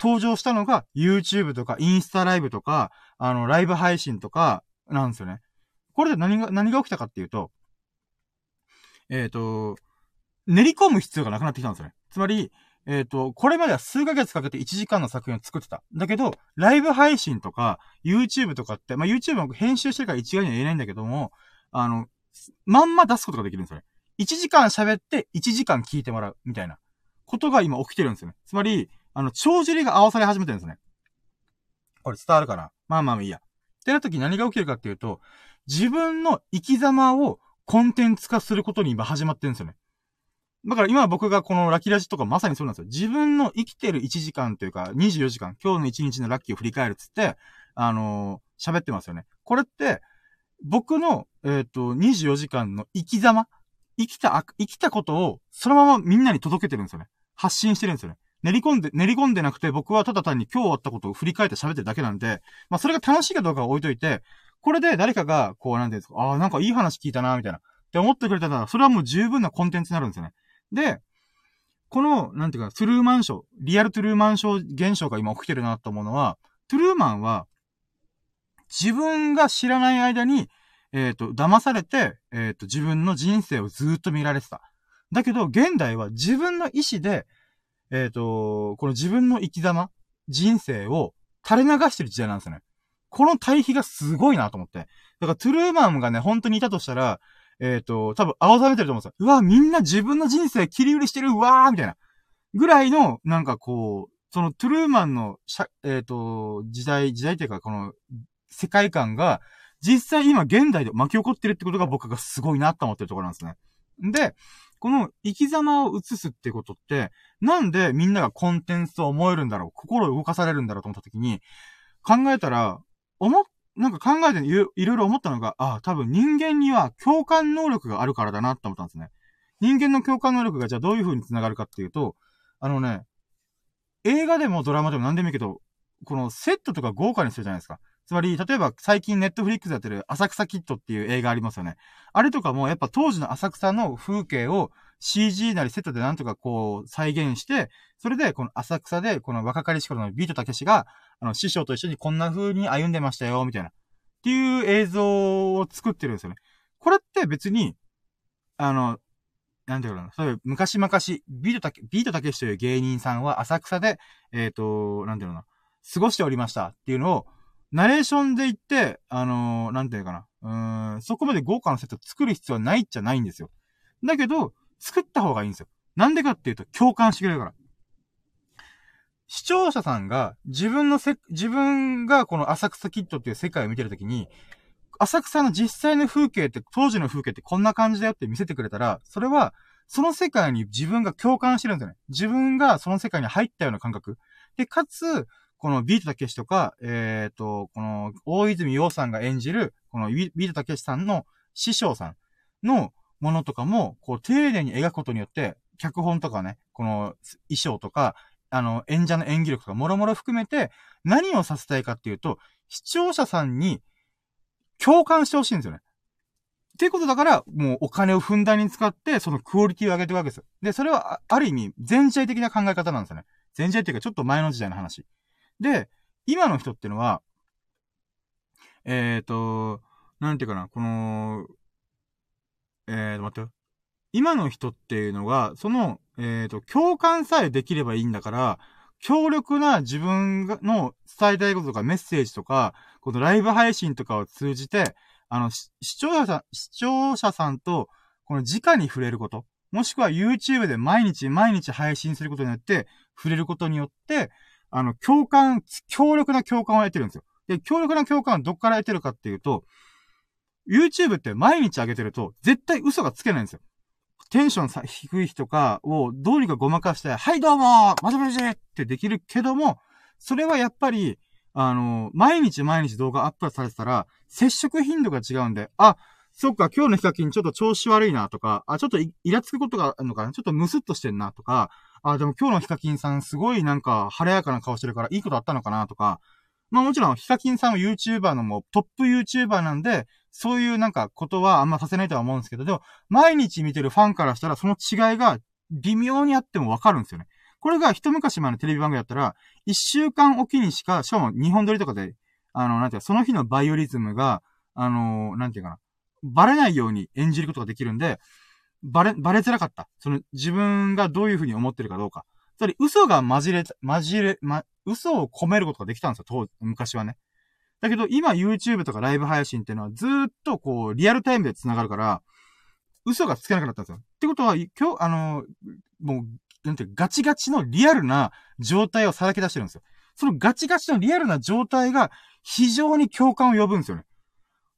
登場したのが YouTube とかインスタライブとか、あの、ライブ配信とかなんですよね。これで何が、何が起きたかっていうと、えっ、ー、と、練り込む必要がなくなってきたんですよね。つまり、えっ、ー、と、これまでは数ヶ月かけて1時間の作品を作ってた。だけど、ライブ配信とか、YouTube とかって、まあ、YouTube も編集してるから一概には言えないんだけども、あの、まんま出すことができるんですよね。1時間喋って1時間聞いてもらう、みたいなことが今起きてるんですよね。つまり、あの、帳尻が合わされ始めてるんですね。これ伝わるかな？まあまあいいや。ってな時何が起きるかっていうと、自分の生き様をコンテンツ化することに今始まってるんですよね。だから今僕がこのラッキーラジとかまさにそうなんですよ。自分の生きてる1時間というか24時間、今日の1日のラッキーを振り返るっつって、あのー、喋ってますよね。これって、僕の、えっ、ー、と、24時間の生き様、生きた、生きたことをそのままみんなに届けてるんですよね。発信してるんですよね。練り込んで、練り込んでなくて僕はただ単に今日終わったことを振り返って喋ってるだけなんで、まあそれが楽しいかどうかは置いといて、これで誰かが、こうなんていうんですか、ああ、なんかいい話聞いたな、みたいな。って思ってくれたら、それはもう十分なコンテンツになるんですよね。で、この、なんていうか、トゥルーマンショー、リアルトゥルーマンショー現象が今起きてるなと思うのは、トゥルーマンは、自分が知らない間に、えっ、ー、と、騙されて、えっ、ー、と、自分の人生をずっと見られてた。だけど、現代は自分の意志で、えっ、ー、と、この自分の生き様、人生を垂れ流してる時代なんですよね。この対比がすごいなと思って。だからトゥルーマンがね、本当にいたとしたら、えっ、ー、と、多分青ざめてると思うんですよ。うわ、みんな自分の人生切り売りしてる、うわーみたいな。ぐらいの、なんかこう、そのトゥルーマンの、えっ、ー、と、時代、時代っていうか、この、世界観が、実際今現代で巻き起こってるってことが僕がすごいなと思ってるところなんですね。で、この生き様を映すってことって、なんでみんながコンテンツを思えるんだろう心を動かされるんだろうと思った時に、考えたら、思っなんか考えていろいろ思ったのが、ああ、多分人間には共感能力があるからだなって思ったんですね。人間の共感能力がじゃあどういう風に繋がるかっていうと、あのね、映画でもドラマでも何でもいいけど、このセットとか豪華にするじゃないですか。つまり、例えば最近ネットフリックスやってる浅草キットっていう映画ありますよね。あれとかもやっぱ当時の浅草の風景を CG なりセットでなんとかこう再現して、それでこの浅草でこの若かりし頃のビートたけしが、あの師匠と一緒にこんな風に歩んでましたよ、みたいな。っていう映像を作ってるんですよね。これって別に、あの、なんていうかな、そういう昔々、ビートたけ、ビートたけしという芸人さんは浅草で、えっ、ー、と、なんていうのな、過ごしておりましたっていうのを、ナレーションで言って、あのー、なんていうかな、うん、そこまで豪華なセット作る必要はないっちゃないんですよ。だけど、作った方がいいんですよ。なんでかっていうと、共感してくれるから。視聴者さんが自分のせ、自分がこの浅草キッドっていう世界を見てるときに、浅草の実際の風景って、当時の風景ってこんな感じだよって見せてくれたら、それは、その世界に自分が共感してるんですよね。自分がその世界に入ったような感覚。で、かつ、このビートたけしとか、えっ、ー、と、この、大泉洋さんが演じる、このビートたけしさんの師匠さんのものとかも、こう、丁寧に描くことによって、脚本とかね、この衣装とか、あの、演者の演技力とか、もろもろ含めて、何をさせたいかっていうと、視聴者さんに共感してほしいんですよね。っていうことだから、もうお金をふんだんに使って、そのクオリティを上げていくわけですよ。で、それは、ある意味、全体的な考え方なんですよね。全体っていうか、ちょっと前の時代の話。で、今の人っていうのは、えっ、ー、と、なんていうかな、この、えーと、待って今の人っていうのが、その、えっ、ー、と、共感さえできればいいんだから、強力な自分の伝えたいこととかメッセージとか、このライブ配信とかを通じて、あの、視聴者さん、視聴者さんと、この直に触れること。もしくは YouTube で毎日毎日配信することによって、触れることによって、あの、共感、強力な共感を得てるんですよ。で、強力な共感はどっから得てるかっていうと、YouTube って毎日上げてると、絶対嘘がつけないんですよ。テンション、低い日とかをどうにかごまかして、はいどうもまじまじってできるけども、それはやっぱり、あの、毎日毎日動画アップされてたら、接触頻度が違うんで、あ、そっか、今日のヒカキンちょっと調子悪いなとか、あ、ちょっとイラつくことがあるのかなちょっとムスッとしてんなとか、あ、でも今日のヒカキンさんすごいなんか晴れやかな顔してるからいいことあったのかなとか、まあもちろんヒカキンさんは YouTuber のもうトップ YouTuber なんで、そういうなんかことはあんまさせないとは思うんですけど、でも、毎日見てるファンからしたらその違いが微妙にあってもわかるんですよね。これが一昔前のテレビ番組だったら、一週間おきにしか、しかも日本撮りとかで、あの、なんていうか、その日のバイオリズムが、あの、なんていうかな、バレないように演じることができるんで、バレ、バレづらかった。その、自分がどういうふうに思ってるかどうか。つまり、嘘が混じれ、混じれ、ま、嘘を込めることができたんですよ、当、昔はね。だけど、今 YouTube とかライブ配信っていうのはずーっとこう、リアルタイムで繋がるから、嘘がつけなくなったんですよ。ってことは、今日、あの、もう、なんていうガチガチのリアルな状態をさらけ出してるんですよ。そのガチガチのリアルな状態が非常に共感を呼ぶんですよね。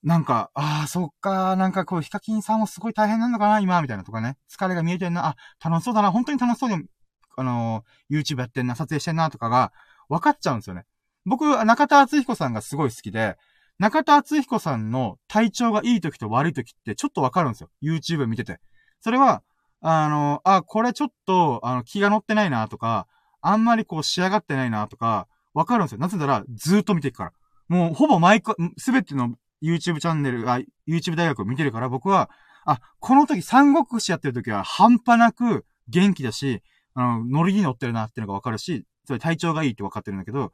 なんか、ああ、そっか、なんかこう、ヒカキンさんもすごい大変なのかな、今、みたいなとかね。疲れが見えてんな、あ、楽しそうだな、本当に楽しそうに、あのー、YouTube やってんな、撮影してんな、とかが、分かっちゃうんですよね。僕、中田敦彦さんがすごい好きで、中田敦彦さんの体調がいい時と悪い時ってちょっとわかるんですよ。YouTube 見てて。それは、あの、あ、これちょっと、あの、気が乗ってないなとか、あんまりこう仕上がってないなとか、わかるんですよ。なぜなら、ずーっと見ていくから。もう、ほぼ毎回、すべての YouTube チャンネル、あ、YouTube 大学を見てるから、僕は、あ、この時、三国志やってる時は半端なく元気だし、あの、ノリに乗ってるなっていうのがわかるし、それ体調がいいってわかってるんだけど、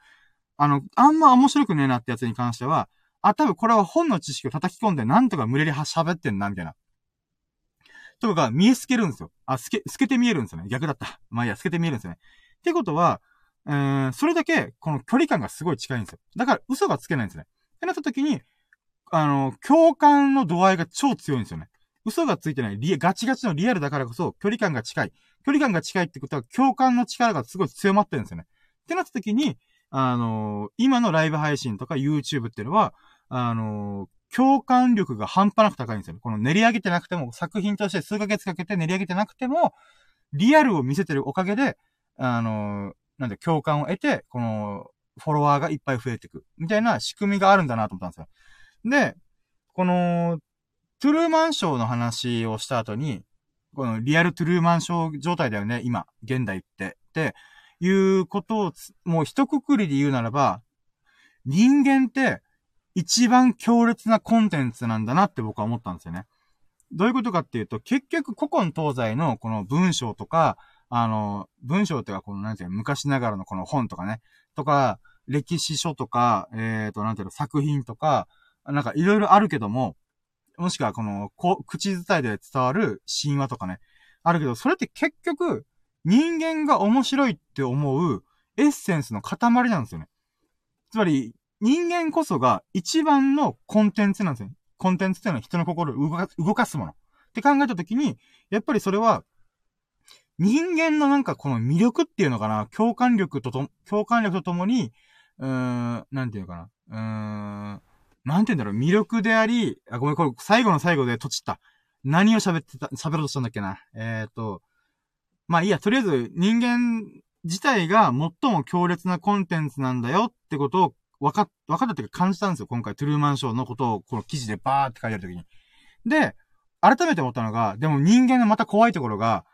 あの、あんま面白くねえなってやつに関しては、あ、多分これは本の知識を叩き込んでなんとか無理やり喋ってんな、みたいな。とか見え透けるんですよ。あ、透け、透けて見えるんですよね。逆だった。まあいや、透けて見えるんですよね。ってことは、えー、それだけ、この距離感がすごい近いんですよ。だから嘘がつけないんですね。ってなった時に、あの、共感の度合いが超強いんですよね。嘘がついてない、リガチガチのリアルだからこそ、距離感が近い。距離感が近いってことは、共感の力がすごい強まってるんですよね。ってなった時に、あの、今のライブ配信とか YouTube っていうのは、あの、共感力が半端なく高いんですよね。この練り上げてなくても、作品として数ヶ月かけて練り上げてなくても、リアルを見せてるおかげで、あの、なんで共感を得て、この、フォロワーがいっぱい増えていく。みたいな仕組みがあるんだなと思ったんですよ。で、この、トゥルーマンショーの話をした後に、このリアルトゥルーマンショー状態だよね、今、現代って。で、いうことを、もう一括りで言うならば、人間って一番強烈なコンテンツなんだなって僕は思ったんですよね。どういうことかっていうと、結局古今東西のこの文章とか、あの、文章っていうか、この、なんていうの、昔ながらのこの本とかね、とか、歴史書とか、えっ、ー、と、なんていうの、作品とか、なんかいろいろあるけども、もしくはこの、こ口伝えで伝わる神話とかね、あるけど、それって結局、人間が面白いって思うエッセンスの塊なんですよね。つまり、人間こそが一番のコンテンツなんですよ。コンテンツっていうのは人の心を動か動かすもの。って考えたときに、やっぱりそれは、人間のなんかこの魅力っていうのかな、共感力とと、共感力とともに、うーん、なんていうのかな、うーん、なんて言うんだろう、魅力であり、あ、ごめん、これ最後の最後でとちった。何を喋ってた、喋ろうとしたんだっけな。えっ、ー、と、まあいいや、とりあえず人間自体が最も強烈なコンテンツなんだよってことを分かっ、分かったっていうか感じたんですよ。今回トゥルーマンショーのことをこの記事でバーって書いてあるときに。で、改めて思ったのが、でも人間のまた怖いところが、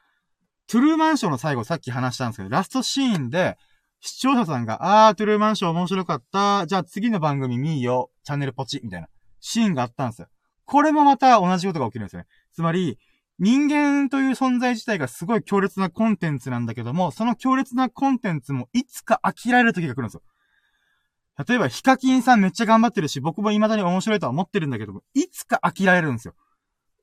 トゥルーマンショーの最後さっき話したんですけど、ラストシーンで、視聴者さんが、あー、トゥルーマンショー面白かった。じゃあ次の番組見いよ。チャンネルポチ。みたいな。シーンがあったんですよ。これもまた同じことが起きるんですよね。つまり、人間という存在自体がすごい強烈なコンテンツなんだけども、その強烈なコンテンツもいつか飽きられる時が来るんですよ。例えば、ヒカキンさんめっちゃ頑張ってるし、僕も未だに面白いとは思ってるんだけども、いつか飽きられるんですよ。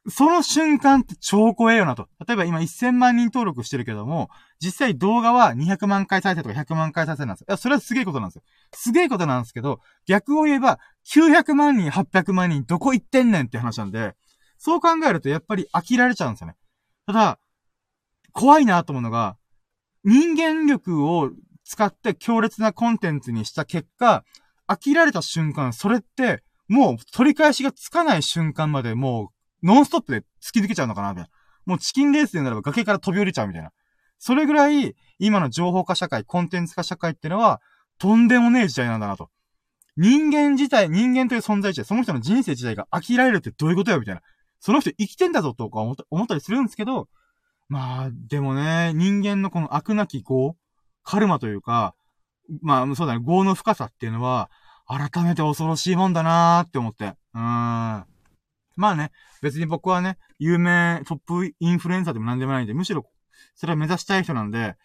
その瞬間って超怖えよなと。例えば今1000万人登録してるけども、実際動画は200万回再生とか100万回再生なんですよ。いや、それはすげえことなんですよ。すげえことなんですけど、逆を言えば、900万人、800万人、どこ行ってんねんって話なんで、そう考えるとやっぱり飽きられちゃうんですよね。ただ、怖いなと思うのが、人間力を使って強烈なコンテンツにした結果、飽きられた瞬間、それって、もう取り返しがつかない瞬間までもう、ノンストップで突き抜けちゃうのかなみたいな。もうチキンレースでならば崖から飛び降りちゃうみたいな。それぐらい、今の情報化社会、コンテンツ化社会ってのは、とんでもねえ時代なんだなと。人間自体、人間という存在自体、その人の人生自体が飽きられるってどういうことよみたいな。その人生きてんだぞとか思った思ったりするんですけど、まあ、でもね、人間のこの悪なき業、カルマというか、まあ、そうだね、業の深さっていうのは、改めて恐ろしいもんだなーって思って。うーん。まあね、別に僕はね、有名トップインフルエンサーでも何でもないんで、むしろ、それは目指したい人なんで、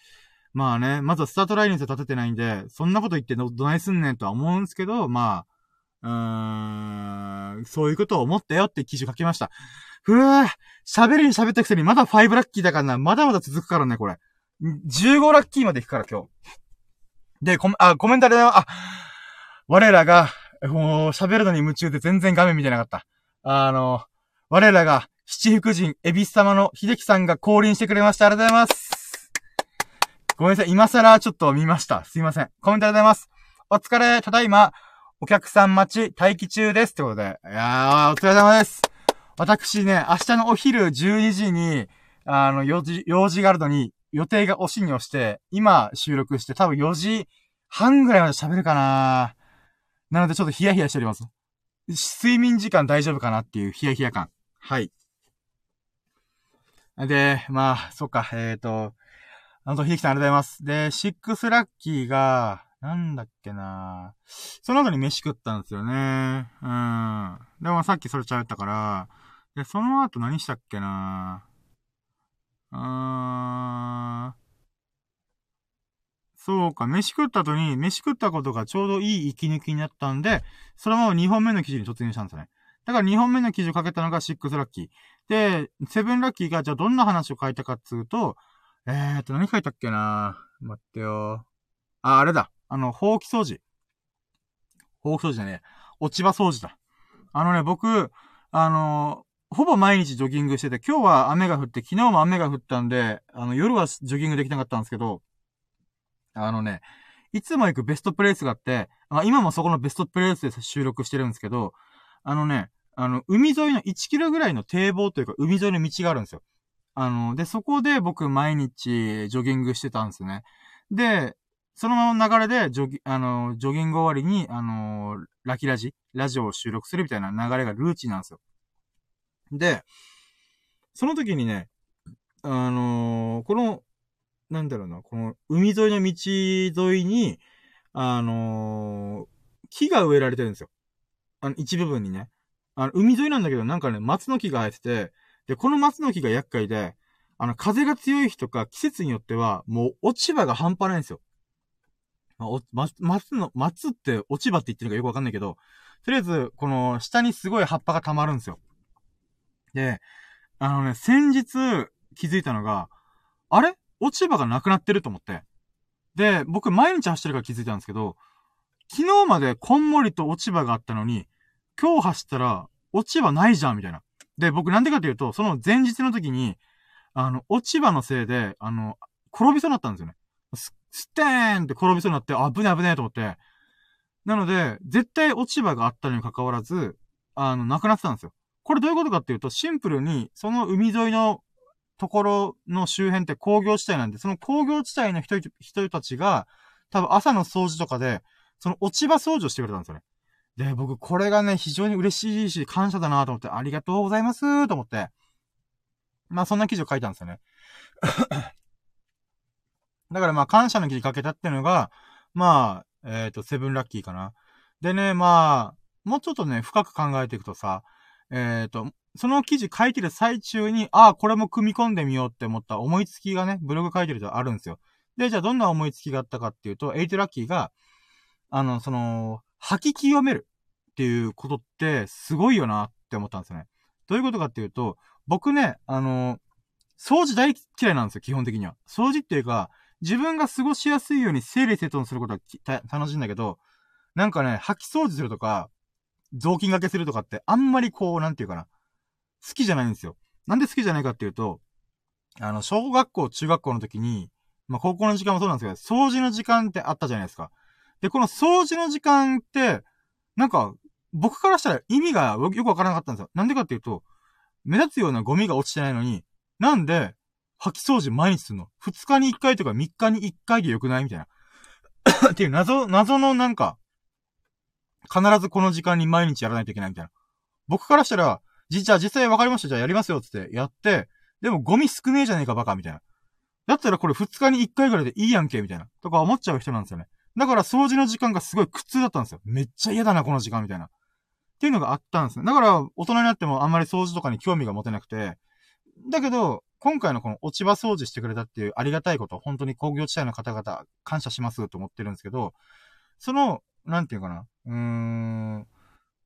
まあね、まずはスタートラインで立ててないんで、そんなこと言ってどないすんねんとは思うんですけど、まあ、うーん、そういうことを思ったよって記事書きました。ふぅ、喋りに喋ったくせにまだ5ラッキーだからな。まだまだ続くからね、これ。15ラッキーまで行くから今日。で、コメ、あ、コメントで、あ、我らが、もう喋るのに夢中で全然画面見てなかった。あの、我らが、七福神、エビス様の秀樹さんが降臨してくれました。ありがとうございます。ごめんなさい。今更ちょっと見ました。すいません。コメントありがとうございます。お疲れ、ただいま、お客さん待ち、待機中です。ってことで。いやー、お疲れ様です。私ね、明日のお昼12時に、あの、用事、用事があるのに、予定が押しに押して、今収録して多分4時半ぐらいまで喋るかななのでちょっとヒヤヒヤしております。睡眠時間大丈夫かなっていうヒヤヒヤ感。はい。で、まあ、そっか、えっ、ー、と、あの、ひできさんありがとうございます。で、シックスラッキーが、なんだっけなその後に飯食ったんですよね。うん。でもさっきそれちゃったから、で、その後何したっけなうーん。そうか、飯食った後に、飯食ったことがちょうどいい息抜きになったんで、そのまま2本目の記事に突入したんですよね。だから2本目の記事をかけたのが6ラッキー。で、7ラッキーがじゃあどんな話を書いたかっつうと、えーと、何書いたっけな？待ってよ。あ、あれだ。あの、ほうき掃除。ほうき掃除じゃねえ。落ち葉掃除だ。あのね、僕、あの、ほぼ毎日ジョギングしてて、今日は雨が降って、昨日も雨が降ったんで、あの、夜はジョギングできなかったんですけど、あのね、いつも行くベストプレイスがあって、まあ、今もそこのベストプレイスで収録してるんですけど、あのね、あの、海沿いの1キロぐらいの堤防というか、海沿いの道があるんですよ。あの、で、そこで僕毎日ジョギングしてたんですね。で、そのまま流れで、ジョギ、あの、ジョギング終わりに、あの、ラキラジ、ラジオを収録するみたいな流れがルーチンなんですよ。で、その時にね、あのー、この、なんだろうな、この海沿いの道沿いに、あのー、木が植えられてるんですよ。あの、一部分にね。あの、海沿いなんだけど、なんかね、松の木が生えてて、で、この松の木が厄介で、あの、風が強い日とか季節によっては、もう落ち葉が半端ないんですよ。ま、松の、松って落ち葉って言ってるかよくわかんないけど、とりあえず、この下にすごい葉っぱが溜まるんですよ。で、あのね、先日気づいたのが、あれ？落ち葉がなくなってると思って。で、僕毎日走ってるから気づいたんですけど、昨日までこんもりと落ち葉があったのに、今日走ったら落ち葉ないじゃん、みたいな。で、僕なんでかっていうと、その前日の時に、あの、落ち葉のせいで、あの、転びそうになったんですよね。スステーンって転びそうになって、危ね危ねと思って。なので、絶対落ち葉があったにもかかわらず、あの、なくなってたんですよ。これどういうことかっていうと、シンプルに、その海沿いのところの周辺って工業地帯なんで、その工業地帯の人人たちが、多分朝の掃除とかで、その落ち葉掃除をしてくれたんですよね。で、僕、これがね、非常に嬉しいし、感謝だなと思って、ありがとうございますと思って、まあ、そんな記事を書いたんですよね。だからまあ、感謝の記事書けたっていうのが、まあ、えっ、ー、と、セブンラッキーかな。でね、まあ、もうちょっとね、深く考えていくとさ、えっ、と、その記事書いてる最中に、ああ、これも組み込んでみようって思った思いつきがね、ブログ書いてるとあるんですよ。で、じゃあどんな思いつきがあったかっていうと、エイトラッキーが、あの、その、吐き清めるっていうことってすごいよなって思ったんですよね。どういうことかっていうと、僕ね、あの、掃除大嫌いなんですよ、基本的には。掃除っていうか、自分が過ごしやすいように整理整頓することは楽しいんだけど、なんかね、吐き掃除するとか、雑巾掛けするとかって、あんまりこう、なんていうかな、好きじゃないんですよ。なんで好きじゃないかっていうと、あの、小学校、中学校の時に、まあ、高校の時間もそうなんですけど、掃除の時間ってあったじゃないですか。で、この掃除の時間って、なんか、僕からしたら意味がよくわからなかったんですよ。なんでかっていうと、目立つようなゴミが落ちてないのに、なんで、掃き掃除毎日するの ?2 日に1回とか3日に1回でよくない？みたいな。っていう謎、謎のなんか、必ずこの時間に毎日やらないといけないみたいな。僕からしたら、じ、じゃあ実際分かりました。じゃあやりますよ。つってやって、でもゴミ少ねえじゃねえかバカみたいな。だったらこれ2日に1回ぐらいでいいやんけみたいな。とか思っちゃう人なんですよね。だから掃除の時間がすごい苦痛だったんですよ。めっちゃ嫌だな、この時間みたいな。っていうのがあったんですね。だから、大人になってもあんまり掃除とかに興味が持てなくて、だけど、今回のこの落ち葉掃除してくれたっていうありがたいこと、本当に工業地帯の方々感謝しますと思ってるんですけど、その、なんていうかな、うーん、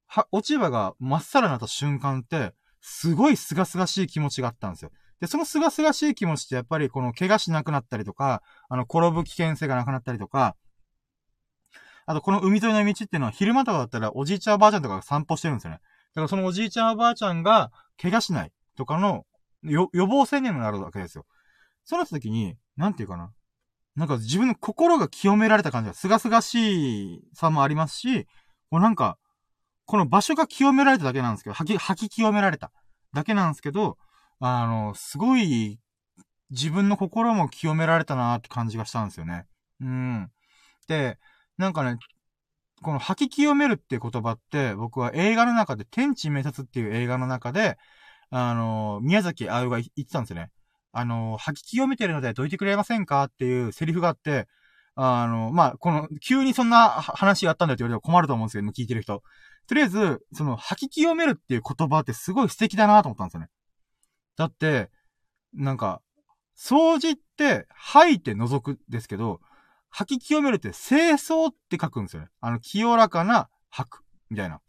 は、落ち葉がまっさらになった瞬間って、すごい清々しい気持ちがあったんですよ。で、その清々しい気持ちってやっぱりこの怪我しなくなったりとか、あの、転ぶ危険性がなくなったりとか、あとこの海沿いの道っていうのは昼間とかだったらおじいちゃんおばあちゃんとかが散歩してるんですよね。だからそのおじいちゃんおばあちゃんが怪我しないとかの予防宣言になるわけですよ。そうなった時に、なんていうかな？なんか自分の心が清められた感じが、すがすがしいさもありますし、こうなんか、この場所が清められただけなんですけど、吐き、吐き清められただけなんですけど、あの、すごい、自分の心も清められたなーって感じがしたんですよね。うん。で、なんかね、この吐き清めるっていう言葉って、僕は映画の中で、天地滅殺っていう映画の中で、あの、宮崎葵が言ってたんですよね。あの、吐き清めてるのでどいてくれませんかっていうセリフがあって、あの、まあ、この、急にそんな話があったんだって言われても困ると思うんですけど、聞いてる人。とりあえず、その、吐き清めるっていう言葉ってすごい素敵だなと思ったんですよね。だって、なんか、掃除って、吐いて覗くですけど、吐き清めるって清掃って書くんですよね。あの、清らかな吐く、みたいな。っ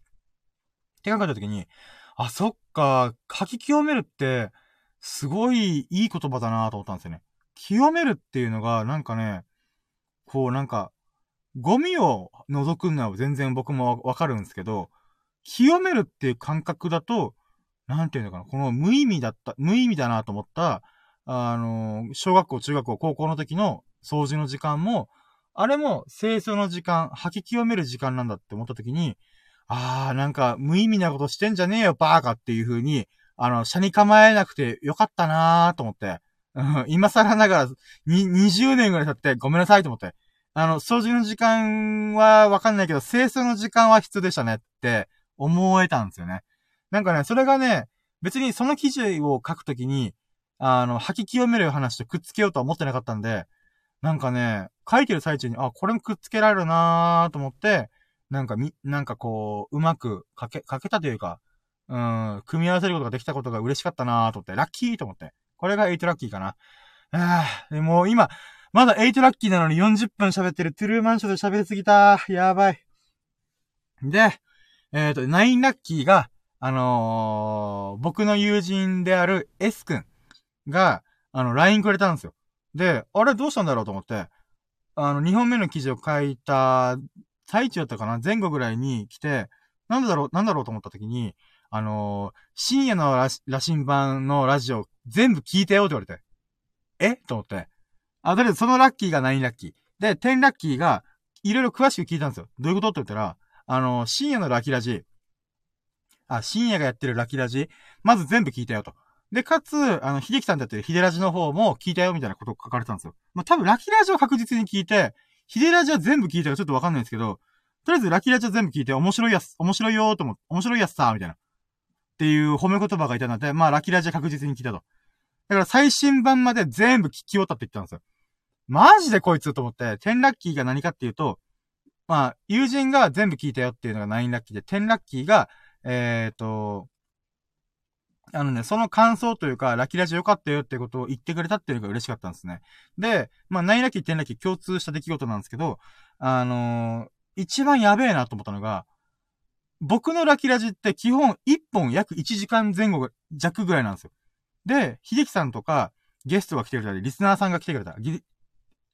て考えたときに、あ、そっか、吐き清めるって、すごいいい言葉だなと思ったんですよね。清めるっていうのが、なんかね、こうなんか、ゴミを覗くのは全然僕もわかるんですけど、清めるっていう感覚だと、なんていうのかな、この無意味だった、無意味だなと思った、あのー、小学校、中学校、高校の時の掃除の時間も、あれも清掃の時間、吐き清める時間なんだって思った時に、あー、なんか無意味なことしてんじゃねえよ、バーカっていう風に、あの、車に構えなくてよかったなーと思って、うん、今更ながら、に、20年ぐらい経ってごめんなさいと思って、あの、掃除の時間はわかんないけど、清掃の時間は必要でしたねって思えたんですよね。なんかね、それがね、別にその記事を書くときに、あの、吐き清める話とくっつけようとは思ってなかったんで、なんかね、書いてる最中に、あ、これもくっつけられるなーと思って、なんかみ、なんかこう、うまく書け、書けたというか、うん、組み合わせることができたことが嬉しかったなーと思って、ラッキーと思って。これが8ラッキーかな。ああ、もう今、まだ8ラッキーなのに40分喋ってるトゥルーマンションで喋りすぎた。やばい。で、えっ、ー、と、9ラッキーが、あのー、僕の友人である S 君が、あの、LINE くれたんですよ。で、あれどうしたんだろうと思って、あの、2本目の記事を書いた最中だったかな？前後ぐらいに来て、なんだろう、なんだろうと思った時に、あのー、深夜の羅針盤のラジオ全部聞いてよって言われて。え？と思って。あ、とりあえずそのラッキーが9ラッキー。で、10ラッキーが、いろいろ詳しく聞いたんですよ。どういうこと？って言ったら、あのー、深夜のラキラジ。あ、深夜がやってるラキラジ。まず全部聞いたよと。で、かつ、あの、秀樹さんだってるヒデラジの方も聞いたよみたいなこと書かれたんですよ。まあ、多分ラキラジを確実に聞いて、ヒデラジは全部聞いたかちょっとわかんないんですけど、とりあえずラキラジは全部聞いて面白いやつ、面白いよーと思って、面白いやつさーみたいな。っていう褒め言葉がいたので、まあ、ラキラジは確実に聞いたと。だから最新版まで全部聞き終わったって言ったんですよ。マジでこいつと思って、10ラッキーが何かっていうと、まあ、友人が全部聞いたよっていうのが9ラッキーで、10ラッキーが、えっ、ー、と、あのね、その感想というか、ラキラジ良かったよってことを言ってくれたっていうのが嬉しかったんですね。で、まあ、ナイラッキー、テンラッキー共通した出来事なんですけど、あのー、一番やべえなと思ったのが、僕のラキラジって基本1本約1時間前後弱ぐらいなんですよ。で、秀樹さんとかゲストが来てくれたり、リスナーさんが来てくれたり、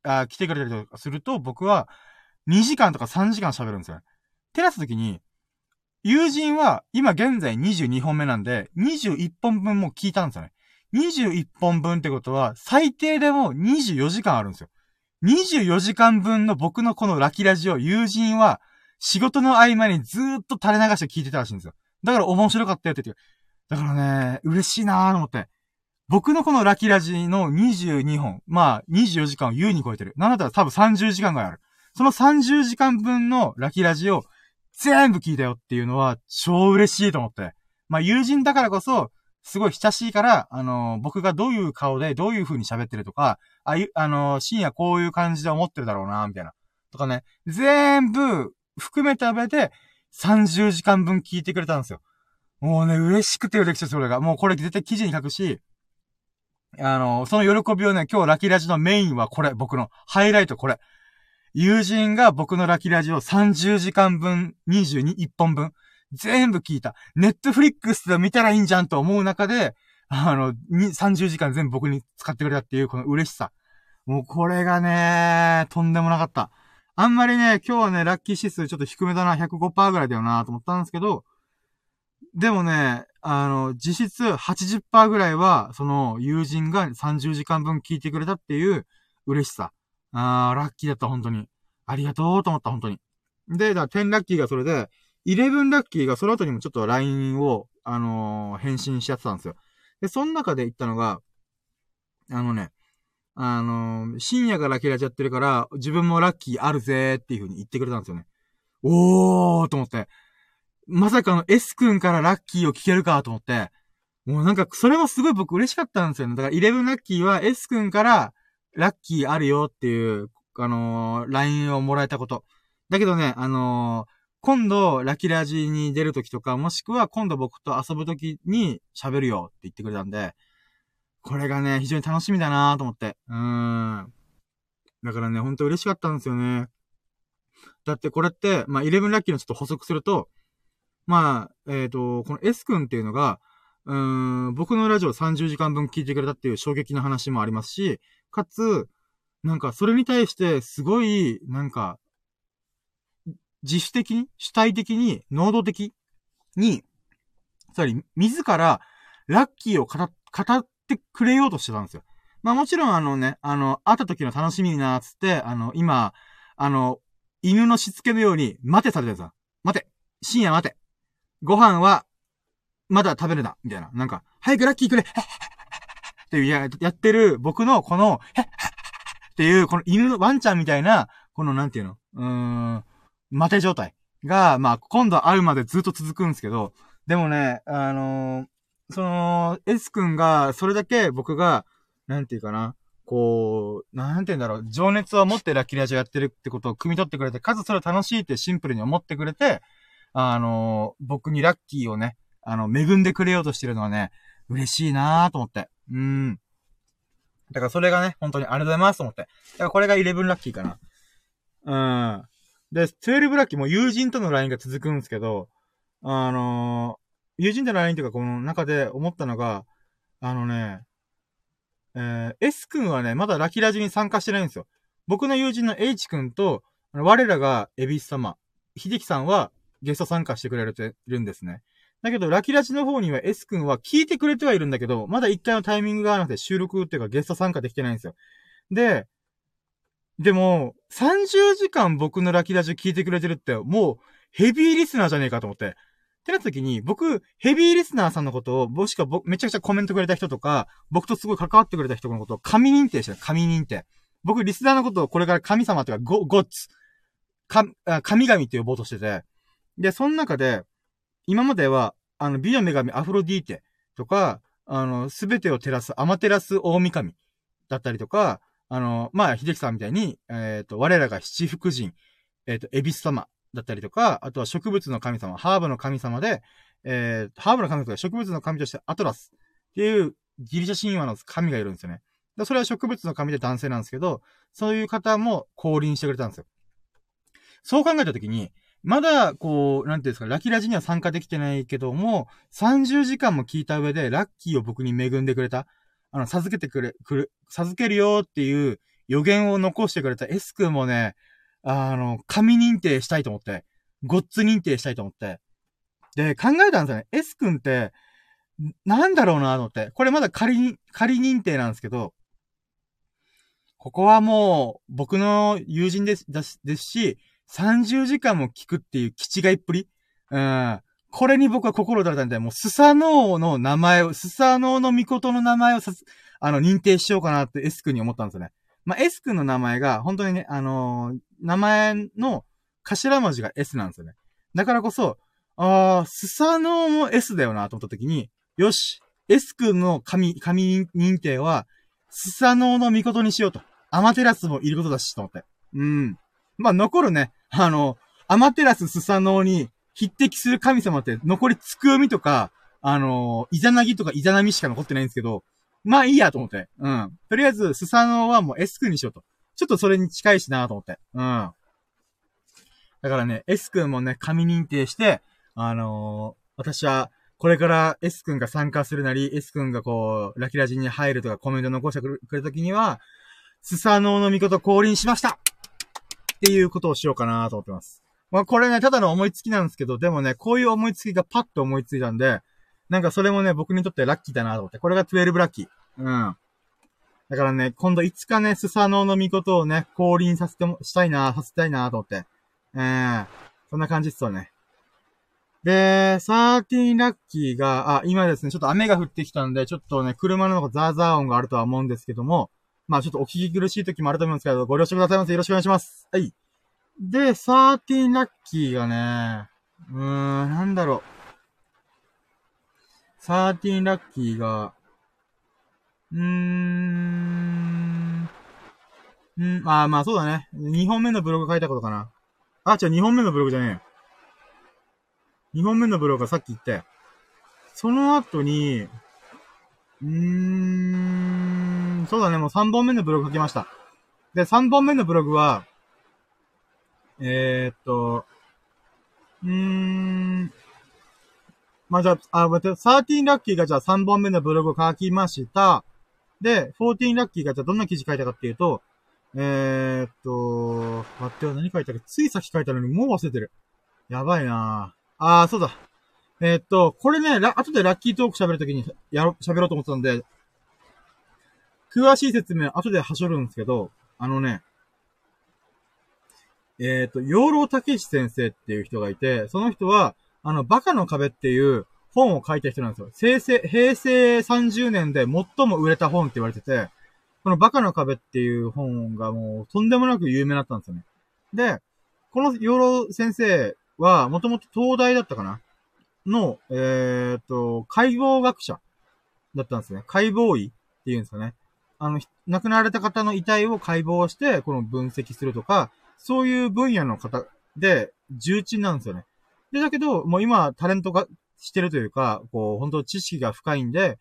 あ来てくれたりとかすると、僕は2時間とか3時間喋るんですよね。照らすときに、友人は今現在22本目なんで、21本分も聞いたんですよね。21本分ってことは、最低でも24時間あるんですよ。24時間分の僕のこのラキラジを友人は仕事の合間にずーっと垂れ流して聞いてたらしいんですよ。だから面白かったよって言って。だからね、嬉しいなーと思って。僕のこのラキラジの22本、まあ24時間を優に超えてる。なんだったら多分30時間ぐらいある。その30時間分のラキラジを全部聞いたよっていうのは超嬉しいと思って。まあ友人だからこそ、すごい親しいから、あのー、僕がどういう顔でどういう風に喋ってるとか、あゆ、あのー、深夜こういう感じで思ってるだろうな、みたいな。とかね、全部含めた上で30時間分聞いてくれたんですよ。もうね、嬉しくて嬉しいそれが。もうこれ絶対記事に書くし、あの、その喜びをね、今日ラキラジのメインはこれ、僕のハイライトこれ。友人が僕のラキラジを30時間分、22、1本分、全部聞いた。ネットフリックスで見たらいいんじゃんと思う中で、あの、30時間全部僕に使ってくれたっていうこの嬉しさ。もうこれがね、とんでもなかった。あんまりね、今日はね、ラッキー指数ちょっと低めだな、105%ぐらいだよなと思ったんですけど、でもね、あの、実質80%ぐらいは、その友人が30時間分聞いてくれたっていう嬉しさ。あー、ラッキーだった、本当に。ありがとうと思った、本当に。で、だから10ラッキーがそれで、11ラッキーがその後にもちょっと LINE を、あのー、返信しちゃってたんですよ。で、その中で言ったのが、あのね、あの、深夜がラキラジやってるから、自分もラッキーあるぜっていう風に言ってくれたんですよね。おーと思って。まさかの S 君からラッキーを聞けるかと思って。もうなんか、それもすごい僕嬉しかったんですよね。だから11ラッキーは S 君からラッキーあるよっていう、あのー、LINE をもらえたこと。だけどね、あのー、今度、ラキラジに出るときとか、もしくは今度僕と遊ぶときに喋るよって言ってくれたんで、これがね、非常に楽しみだなと思って。うーん。だからね、ほんと嬉しかったんですよね。だってこれって、まあ、11ラッキーのちょっと補足すると、まあ、えっ、ー、と、この S 君っていうのが、うーん、僕のラジオ30時間分聞いてくれたっていう衝撃の話もありますし、かつ、なんかそれに対してすごい、なんか、自主的に、主体的に、能動的に、つまり、自ら、ラッキーを語ってくれようとしてたんですよ。まあもちろんあのね、あの、会った時の楽しみにな、つって、あの、今、あの、犬のしつけのように、待てされてさ、待て。深夜待て。ご飯は、まだ食べるな。みたいな。なんか、早くラッキーくれ。っていうや、やってる僕のこの、っていう、この犬のワンちゃんみたいな、このなんていうの？うーん、待て状態が、まあ、今度会うまでずっと続くんですけど、でもね、あのー、その、S 君が、それだけ僕が、なんていうかな、こう、なんて言うんだろう、情熱を持ってラッキーラジオやってるってことを汲み取ってくれて、かつそれを楽しいってシンプルに思ってくれて、あの、僕にラッキーをね、あの、恵んでくれようとしてるのはね、嬉しいなーと思って。うん。だからそれがね、本当にありがとうございますと思って。だからこれが11ラッキーかな。うん。で、12ラッキーも友人との LINE が続くんですけど、あの、友人との LINE というかこの中で思ったのが、あのね、えー、S 君はね、まだラキラジに参加してないんですよ。僕の友人の H 君と、我らがエビス様、秀樹さんはゲスト参加してくれてるんですね。だけど、ラキラジの方には S 君は聞いてくれてはいるんだけど、まだ一回のタイミングが合わなくて収録っていうかゲスト参加できてないんですよ。で、でも、30時間僕のラキラジ聞いてくれてるって、もう、ヘビーリスナーじゃねえかと思って。ってなった時に、僕、ヘビーリスナーさんのことを、もしくは僕、めちゃくちゃコメントくれた人とか、僕とすごい関わってくれた人のことを神認定してる。神認定。僕、リスナーのことをこれから神様とか、ゴ、ゴッツ、神、神々って呼ぼうとしてて。で、その中で、今までは、あの、美の女神アフロディーテとか、あの、すべてを照らすアマテラス大神だったりとか、あの、まあ、秀樹さんみたいに、えっ、ー、と、我らが七福神、えっ、ー、と、エビス様だったりとか、あとは植物の神様、ハーブの神様で、えー、ハーブの神とか植物の神としてアトラスっていうギリシャ神話の神がいるんですよね。でそれは植物の神で男性なんですけど、そういう方も降臨してくれたんですよ。そう考えたときに、まだ、こう、なんていうんですか、ラキラジには参加できてないけども、30時間も聞いた上で、ラッキーを僕に恵んでくれた。あの、授けてくれ、くる、授けるよっていう予言を残してくれた S 君もね、あの、神認定したいと思って、ゴッツ認定したいと思って。で、考えたんですよね。S 君って、なんだろうなと思って。これまだ仮、仮認定なんですけど、ここはもう、僕の友人です、ですし、30時間も聞くっていう気違いっぷりうん。これに僕は心打たれたんで、もうスサノオの名前を、スサノオの御事の名前をさすあの、認定しようかなって S 君に思ったんですよね。まあ、S 君の名前が、本当にね、あのー、名前の頭文字が S なんですよね。だからこそ、あー、スサノオも S だよなと思った時に、よし、S 君の神、神認定は、スサノオの御事にしようと。アマテラスもいることだし、と思って。うん。まあ、残るね、あの、アマテラススサノオに匹敵する神様って残りつくみとか、あの、イザナギとかイザナミしか残ってないんですけど、まあいいやと思って。うん。とりあえず、スサノオはもう S 君にしようと。ちょっとそれに近いしなと思って。うん。だからね、S 君もね、神認定して、あのー、私は、これから S 君が参加するなり、S 君がこう、ラキラジに入るとかコメント残してくるときには、スサノオの御事降臨しましたっていうことをしようかなと思ってます。まあこれね、ただの思いつきなんですけど、でもね、こういう思いつきがパッと思いついたんで、なんかそれもね、僕にとってラッキーだなと思って。これが12ラッキー。うん。だからね、今度いつかね、スサノオの御事をね、降臨させても、したいな、させたいなと思って。えー、そんな感じっすよね。で、13ラッキーが、あ、今ですね、ちょっと雨が降ってきたんで、ちょっとね、車の中ザーザー音があるとは思うんですけども、まあちょっとお聞き苦しい時もあると思うんですけど、ご了承くださいませ。よろしくお願いします。はい。で、13ラッキーがね、うーん、なんだろう。13ラッキーが、うーん、うん、あまあそうだね。2本目のブログ書いたことかな。あ、違う、2本目のブログじゃねえ。2本目のブログがさっき言って、その後に、うーん、そうだね、もう3本目のブログ書きました。で、3本目のブログは、えー、っと、うーん、まあ、じゃあ、あ、待って、13ラッキーがじゃあ3本目のブログを書きました。で、14ラッキーがじゃあどんな記事書いたかっていうと、えー、っと、待ってよ、何書いたかついさっき書いたのにもう忘れてる。やばいなあー、そうだ。えー、っと、これね、後でラッキートーク喋るときにやろ、喋ろうと思ってたんで、詳しい説明後ではしょるんですけど、あのね、えっ、と、養老武史先生っていう人がいて、その人は、あの、バカの壁っていう本を書いた人なんですよ。平成、平成30年で最も売れた本って言われてて、このバカの壁っていう本がもうとんでもなく有名だったんですよね。で、この養老先生は、もともと東大だったかな？の、えっ、と、解剖学者だったんですね。解剖医っていうんですかね。あの、亡くなられた方の遺体を解剖して、この分析するとか、そういう分野の方で、重鎮なんですよね。で、だけど、もう今、タレントがしてるというか、こう、本当知識が深いんで、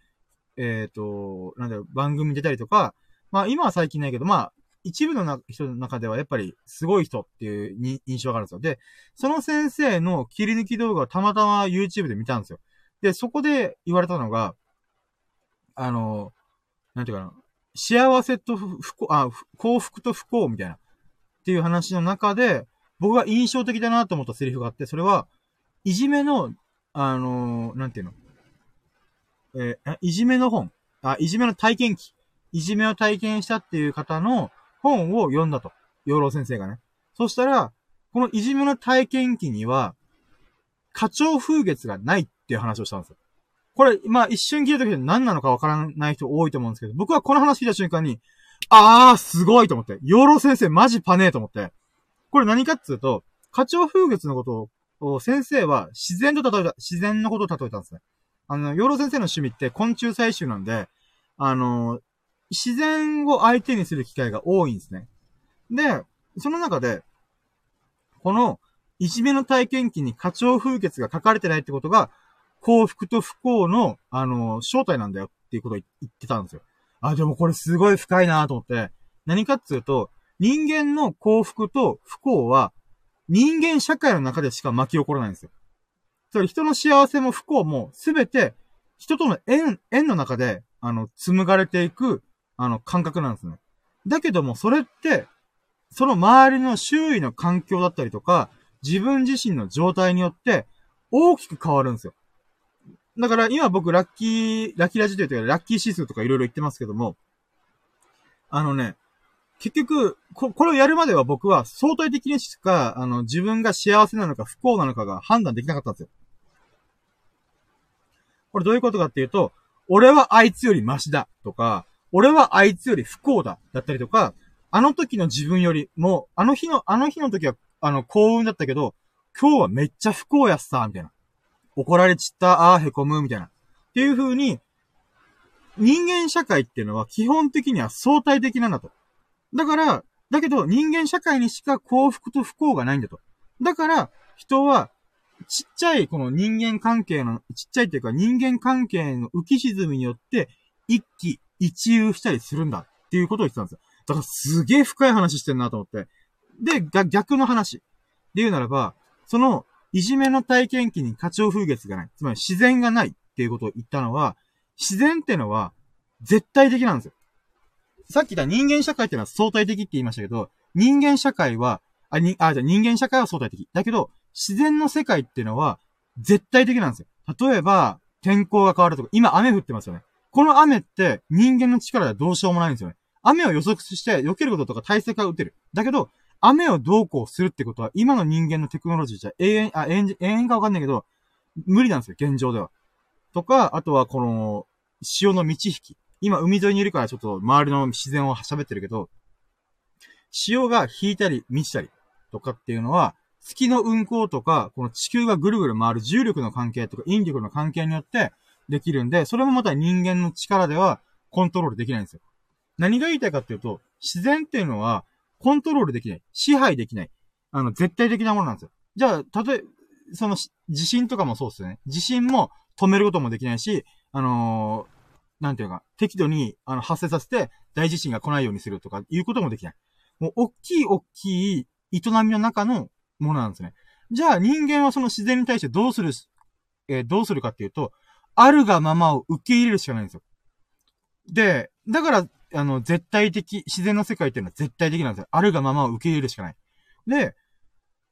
えっ、ー、と、なんだろう、番組出たりとか、まあ今は最近ないけど、まあ、一部の人の中ではやっぱりすごい人っていう印象があるんですよ。で、その先生の切り抜き動画をたまたま YouTube で見たんですよ。で、そこで言われたのが、あの、なんていうかな、幸せと不幸、あ、幸福と不幸みたいな。っていう話の中で、僕が印象的だなと思ったセリフがあって、それは、いじめの、あのー、なんていうの？えー、いじめの本。あ、いじめの体験記。いじめを体験したっていう方の本を読んだと。養老先生がね。そしたら、このいじめの体験記には、花鳥風月がないっていう話をしたんですよ。これ、まあ一瞬聞いた時に何なのかわからない人多いと思うんですけど、僕はこの話聞いた瞬間に、あー、すごいと思って。養老先生マジパネーと思って。これ何かっつうと、花鳥風月のことを、先生は自然と例えた、自然のことを例えたんですね。あの、養老先生の趣味って昆虫採集なんで、あの、自然を相手にする機会が多いんですね。で、その中で、この、いじめの体験記に花鳥風月が書かれてないってことが、幸福と不幸の、あの、正体なんだよっていうことを言ってたんですよ。あ、でもこれすごい深いなと思って。何かっていうと、人間の幸福と不幸は、人間社会の中でしか巻き起こらないんですよ。つまり人の幸せも不幸もすべて人との縁、縁の中で、あの、紡がれていく、あの、感覚なんですね。だけども、それって、その周りの周囲の環境だったりとか、自分自身の状態によって、大きく変わるんですよ。だから今僕ラッキー、ラッキーラジというかラッキー指数とかいろいろ言ってますけども、あのね、結局、こ、これをやるまでは僕は相対的にしか、あの、自分が幸せなのか不幸なのかが判断できなかったんですよ。これどういうことかっていうと、俺はあいつよりマシだとか、俺はあいつより不幸だだったりとか、あの時の自分よりも、あの日の、あの日の時は、あの、幸運だったけど、今日はめっちゃ不幸やっさ、みたいな。怒られちった、ああ、へこむ、みたいな。っていう風に、人間社会っていうのは基本的には相対的なんだと。だから、だけど人間社会にしか幸福と不幸がないんだと。だから、人はちっちゃいこの人間関係の、ちっちゃいっていうか人間関係の浮き沈みによって、一喜一憂したりするんだっていうことを言ってたんですよ。だからすげえ深い話してんなと思って。で、逆の話。で言うならば、その、いじめの体験期に過剰風月がない。つまり自然がないっていうことを言ったのは、自然ってのは絶対的なんですよ。さっき言った人間社会っていうのは相対的って言いましたけど、人間社会は、あ、に、あ、じゃ人間社会は相対的。だけど、自然の世界っていうのは、絶対的なんですよ。例えば、天候が変わるとか、今雨降ってますよね。この雨って人間の力ではどうしようもないんですよね。雨を予測して避けることとか対策が打てる。だけど、雨をどうこうするってことは、今の人間のテクノロジーじゃ永遠、あ、永遠、永遠かわかんないけど、無理なんですよ、現状では。とか、あとはこの、潮の満ち引き。今、海沿いにいるからちょっと周りの自然を喋ってるけど、潮が引いたり満ちたりとかっていうのは、月の運行とか、この地球がぐるぐる回る重力の関係とか引力の関係によってできるんで、それもまた人間の力ではコントロールできないんですよ。何が言いたいかっていうと、自然っていうのはコントロールできない。支配できない。あの、絶対的なものなんですよ。じゃあ、たとえ、その、地震とかもそうっすよね。地震も止めることもできないし、あの、なんていうか、適度に、あの、発生させて、大地震が来ないようにするとか、いうこともできない。もう、大きい大きい営みの中のものなんですね。じゃあ人間はその自然に対してどうする、えー、どうするかっていうと、あるがままを受け入れるしかないんですよ。で、だから、あの、絶対的、自然の世界っていうのは絶対的なんですよ。あるがままを受け入れるしかない。で、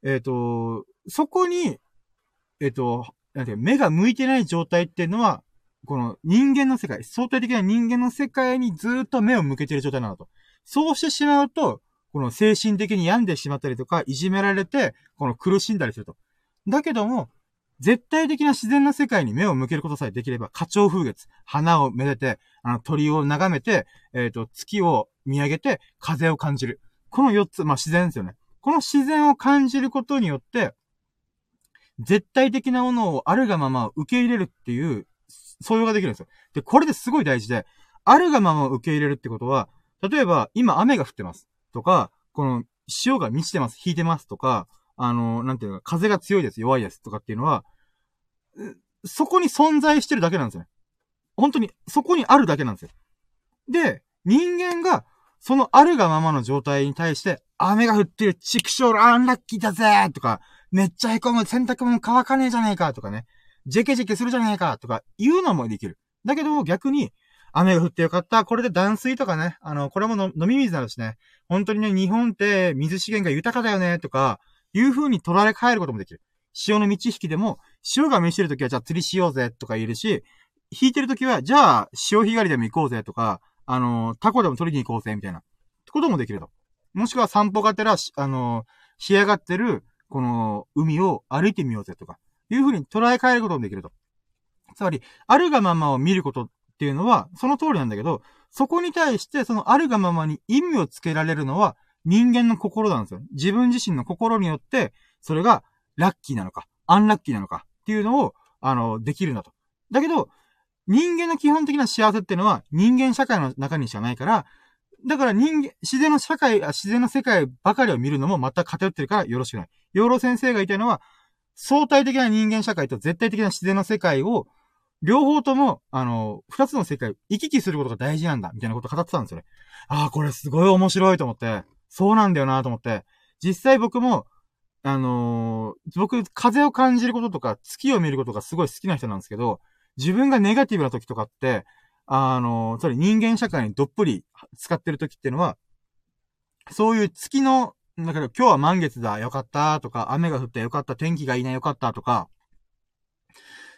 えっ、ー、と、そこに、えっ、ー、と、なんていう目が向いてない状態っていうのは、この人間の世界、相対的な人間の世界にずっと目を向けている状態なのと。そうしてしまうと、この精神的に病んでしまったりとか、いじめられて、この苦しんだりすると。だけども、絶対的な自然な世界に目を向けることさえできれば、花鳥風月、花をめでて、あの鳥を眺めて、えっ、ー、と、月を見上げて、風を感じる。この4つ、まあ自然ですよね。この自然を感じることによって、絶対的なものをあるがまま受け入れるっていう素養ができるんですよ。で、これですごい大事で、あるがまま受け入れるってことは、例えば、今雨が降ってます。とか、この、潮が満ちてます、引いてますとか、あの、なんていうか、風が強いです、弱いですとかっていうのは、そこに存在してるだけなんですよね。本当に、そこにあるだけなんですよ。で、人間が、そのあるがままの状態に対して、雨が降ってる、チクショーアンラッキーだぜとか、めっちゃ凹む、洗濯物乾かねえじゃねえかとかね、ジェケジェケするじゃねえかとか、言うのもできる。だけど逆に、雨が降ってよかった。これで断水とかね。あの、これも飲み水なるしね。本当にね、日本って水資源が豊かだよね、とか、いう風に捉え変えることもできる。潮の満ち引きでも、潮が満ちてるときはじゃあ釣りしようぜ、とか言えるし、引いてるときは、じゃあ、潮干狩りでも行こうぜ、とか、あの、タコでも取りに行こうぜ、みたいな。ってこともできると。もしくは散歩がてら、あの、干上がってる、この、海を歩いてみようぜ、とか、いう風に捉え変えることもできると。つまり、あるがままを見ることっていうのは、その通りなんだけど、そこに対して、そのあるがままに意味をつけられるのは、人間の心なんですよ。自分自身の心によって、それが、ラッキーなのか、アンラッキーなのかっていうのを、あの、できるんだと。だけど、人間の基本的な幸せっていうのは、人間社会の中にしかないから、だから人間、自然の社会、自然の世界ばかりを見るのもまた偏ってるからよろしくない。養老先生が言いたいのは、相対的な人間社会と絶対的な自然の世界を、両方とも、あの、二つの世界を行き来することが大事なんだ、みたいなことを語ってたんですよね。ああ、これすごい面白いと思って、そうなんだよなと思って、実際僕も、あのー、僕、風を感じることとか、月を見ることがすごい好きな人なんですけど、自分がネガティブな時とかって、あのー、それ人間社会にどっぷり使ってる時っていうのは、そういう月の、だから今日は満月だ、よかったとか、雨が降ってよかった、天気がいいな、よかったとか、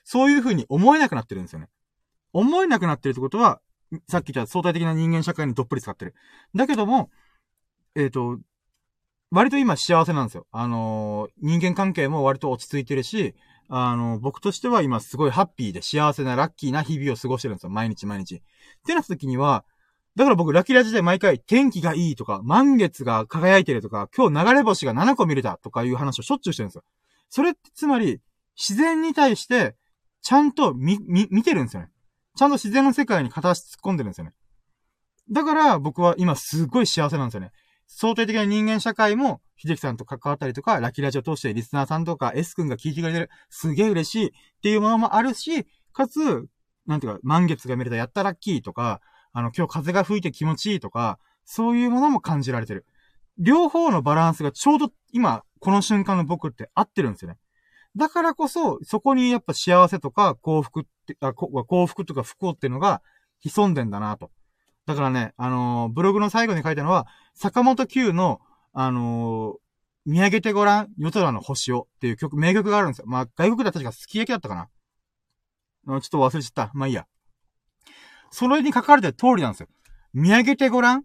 そういう風に思えなくなってるんですよね。思えなくなってるってことは、さっき言った相対的な人間社会にどっぷり使ってる。だけども、えっ、ー、と、割と今幸せなんですよ。あのー、人間関係も割と落ち着いてるし、あのー、僕としては今すごいハッピーで幸せなラッキーな日々を過ごしてるんですよ。毎日毎日。ってなった時には、だから僕ラキラジで毎回天気がいいとか、満月が輝いてるとか、今日流れ星が7個見れたとかいう話をしょっちゅうしてるんですよ。それってつまり、自然に対して、ちゃんと見、見、見てるんですよね。ちゃんと自然の世界に片足突っ込んでるんですよね。だから僕は今すっごい幸せなんですよね。相対的な人間社会も、秀樹さんと関わったりとか、ラキラジオ通してリスナーさんとか S 君が聞いてくれてる、すげえ嬉しいっていうものもあるし、かつ、なんていうか、満月が見れたやったラッキーとか、あの、今日風が吹いて気持ちいいとか、そういうものも感じられてる。両方のバランスがちょうど今、この瞬間の僕って合ってるんですよね。だからこそ、そこにやっぱ幸せとか幸福って、あ幸福とか不幸っていうのが潜んでんだなと。だからね、あのー、ブログの最後に書いたのは、坂本九の、あのー、見上げてごらん、夜空の星をっていう曲、名曲があるんですよ。まあ、外国では確かすき焼きだったかな。ちょっと忘れちゃった。まあいいや。それに書かれてる通りなんですよ。見上げてごらん。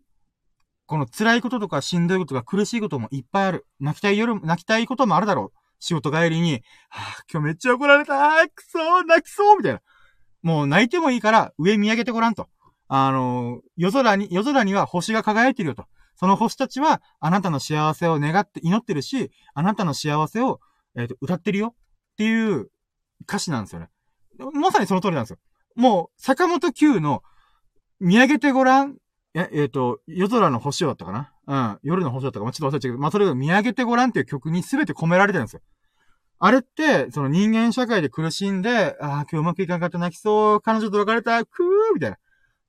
この辛いこととかしんどいこととか苦しいこともいっぱいある。泣きたい夜、泣きたいこともあるだろう。仕事帰りに、はぁ、今日めっちゃ怒られたくそー泣きそうみたいな。もう泣いてもいいから上見上げてごらんと。あの、夜空に、夜空には星が輝いてるよと。その星たちは、あなたの幸せを願って、祈ってるし、あなたの幸せを、えっ、ー、と、歌ってるよっていう歌詞なんですよね。まさにその通りなんですよ。もう、坂本九の、見上げてごらん、え、えっ、ー、と、夜空の星だったかな？うん。夜の星だったかまあ、ちょっと忘れちゃうけど、まあ、それを見上げてごらんっていう曲に全て込められてるんですよ。あれって、その人間社会で苦しんで、ああ、今日うまくいかなかった泣きそう、彼女と別れた、くーみたいな。っ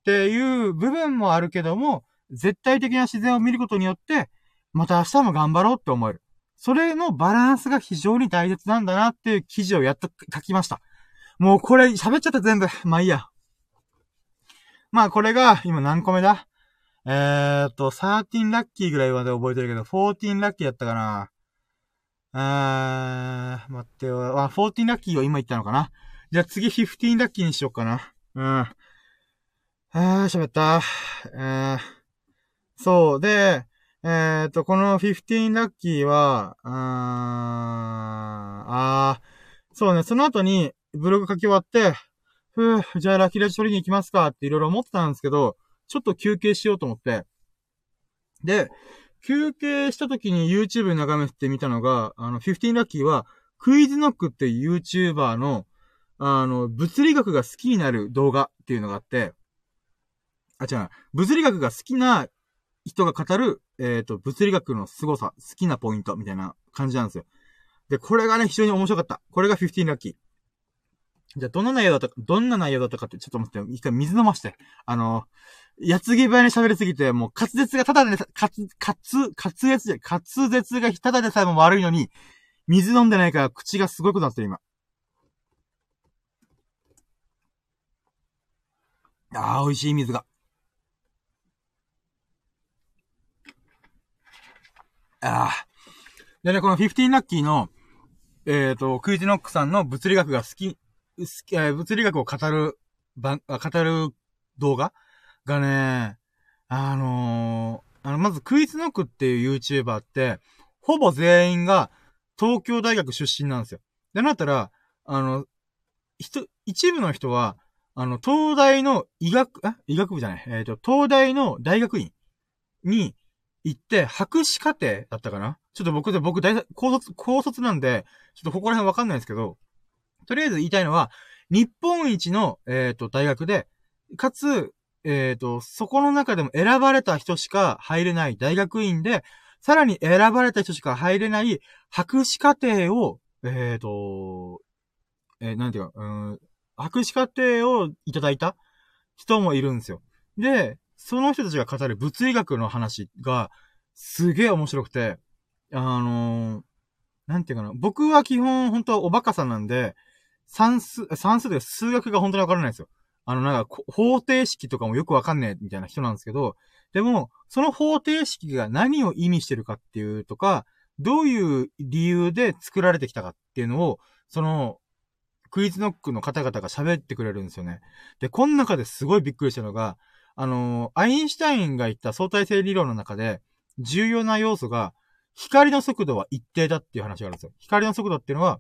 ていう部分もあるけども、絶対的な自然を見ることによって、また明日も頑張ろうって思える。それのバランスが非常に大切なんだなっていう記事をやっと書きました。もうこれ喋っちゃった全部。まあいいや。まあこれが今何個目だ？えーっと、13ラッキーぐらいまで覚えてるけど、14ラッキーやったかなあー、待ってよ。あ、14ラッキーを今言ったのかな？じゃあ次15ラッキーにしよっかな。うん。あー、喋った。えー、そう。で、えっ、と、この15ラッキーは、あー、あー、そうね、その後にブログ書き終わって、ふぅ、じゃあラッキーラジ取りに行きますかっていろいろ思ってたんですけど、ちょっと休憩しようと思って。で、休憩した時に YouTube 眺めてみたのが、あの、15ラッキーは、クイズノックっていう YouTuber の、あの、物理学が好きになる動画っていうのがあって、あ、違う。物理学が好きな人が語る、えっ、ー、と、物理学の凄さ、好きなポイントみたいな感じなんですよ。で、これがね、非常に面白かった。これが15ラッキー。じゃあ、どんな内容だったか、どんな内容だったかって、ちょっと待って、一回水飲まして。あの、やつぎ早に喋りすぎて、もう滑舌がただで、滑、滑、滑舌で、滑舌がただでさえも悪いのに、水飲んでないから口がすごいことなってる、今。ああ、美味しい水が。ああ。でね、この15ラッキーの、えっ、ー、と、クイズノックさんの物理学が好き、物理学を語る、ば、語る動画がね、あのー、あの、まずクイズノックっていう YouTuber って、ほぼ全員が東京大学出身なんですよ。で、なったら、あの、人、一部の人は、あの、東大の医学、あ医学部じゃない、えっ、ー、と、東大の大学院に、行って、博士課程だったかな？ちょっと僕で、僕大、高卒、高卒なんで、ちょっとここら辺わかんないですけど、とりあえず言いたいのは、日本一の、えっ、ー、と、大学で、かつ、えっ、ー、と、そこの中でも選ばれた人しか入れない大学院で、さらに選ばれた人しか入れない博士課程をえっ、ー、と、えー、なんていうか、うん、博士課程をいただいた人もいるんですよ。で、その人たちが語る物理学の話が、すげえ面白くて、あのー、なんていうかな。僕は基本、本当はおバカさんなんで、算数、算数で数学が本当にわからないんですよ。あの、なんか、方程式とかもよくわかんねえみたいな人なんですけど、でも、その方程式が何を意味してるかっていうとか、どういう理由で作られてきたかっていうのを、その、クイズノックの方々が喋ってくれるんですよね。で、この中ですごいびっくりしたのが、あのアインシュタインが言った相対性理論の中で、重要な要素が、光の速度は一定だっていう話があるんですよ。光の速度っていうのは、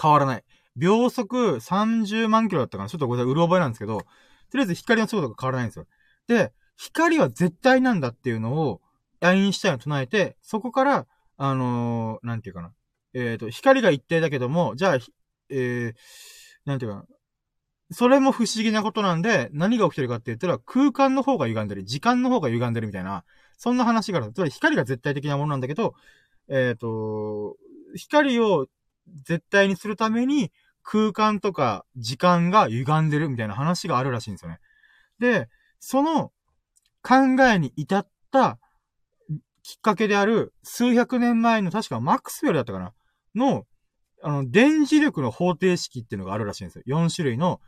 変わらない。秒速30万キロだったかなちょっとこれうる覚えなんですけど、とりあえず光の速度が変わらないんですよ。で、光は絶対なんだっていうのを、アインシュタインを唱えて、そこから、あのー、なんていうかな。えっ、ー、と、光が一定だけども、じゃあ、えー、なんていうかな。それも不思議なことなんで、何が起きてるかって言ったら、空間の方が歪んでる、時間の方が歪んでるみたいな、そんな話がある。つまり光が絶対的なものなんだけど、えっ、ー、と、光を絶対にするために、空間とか時間が歪んでるみたいな話があるらしいんですよね。で、その考えに至ったきっかけである数百年前の確かマックスウェルだったかな？の、あの、電磁力の方程式っていうのがあるらしいんですよ。4種類の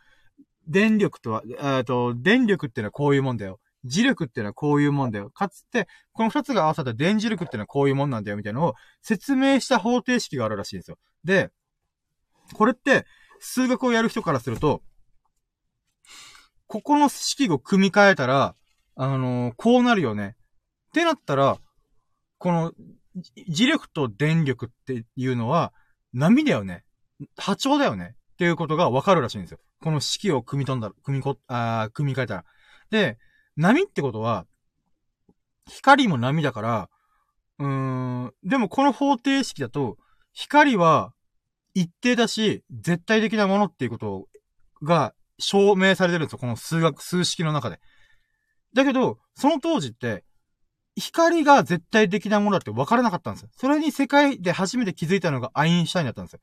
電力とは、えっと、電力っていうのはこういうもんだよ。磁力っていうのはこういうもんだよ。かつて、この二つが合わさった電磁力っていうのはこういうもんなんだよ、みたいなのを説明した方程式があるらしいんですよ。で、これって、数学をやる人からすると、ここの式を組み替えたら、あのー、こうなるよね。ってなったら、この、磁力と電力っていうのは、波だよね。波長だよね。っていうことがわかるらしいんですよ。この式を組み飛んだら、組みこ、あ組み替えたら。で、波ってことは、光も波だから、うーん、でもこの方程式だと、光は一定だし、絶対的なものっていうことが証明されてるんですよ。この数学、数式の中で。だけど、その当時って、光が絶対的なものだって分からなかったんですよ。それに世界で初めて気づいたのがアインシュタインだったんですよ。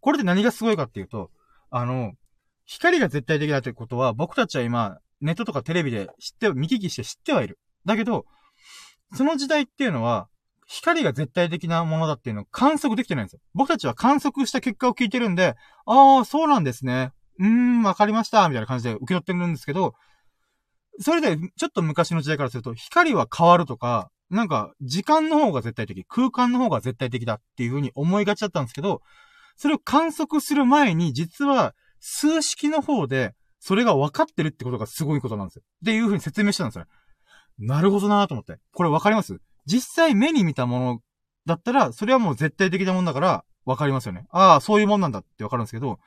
これで何がすごいかっていうと、あの、光が絶対的だってことは、僕たちは今、ネットとかテレビで知って、見聞きして知ってはいる。だけど、その時代っていうのは、光が絶対的なものだっていうのを観測できてないんですよ。僕たちは観測した結果を聞いてるんで、ああ、そうなんですね。うーん、わかりました。みたいな感じで受け取ってるんですけど、それで、ちょっと昔の時代からすると、光は変わるとか、なんか、時間の方が絶対的、空間の方が絶対的だっていう風に思いがちだったんですけど、それを観測する前に、実は、数式の方で、それが分かってるってことがすごいことなんですよ。っていう風に説明したんですよ。なるほどなと思って。これ分かります？実際目に見たものだったら、それはもう絶対的なもんだから、分かりますよね。ああ、そういうもんなんだって分かるんですけど、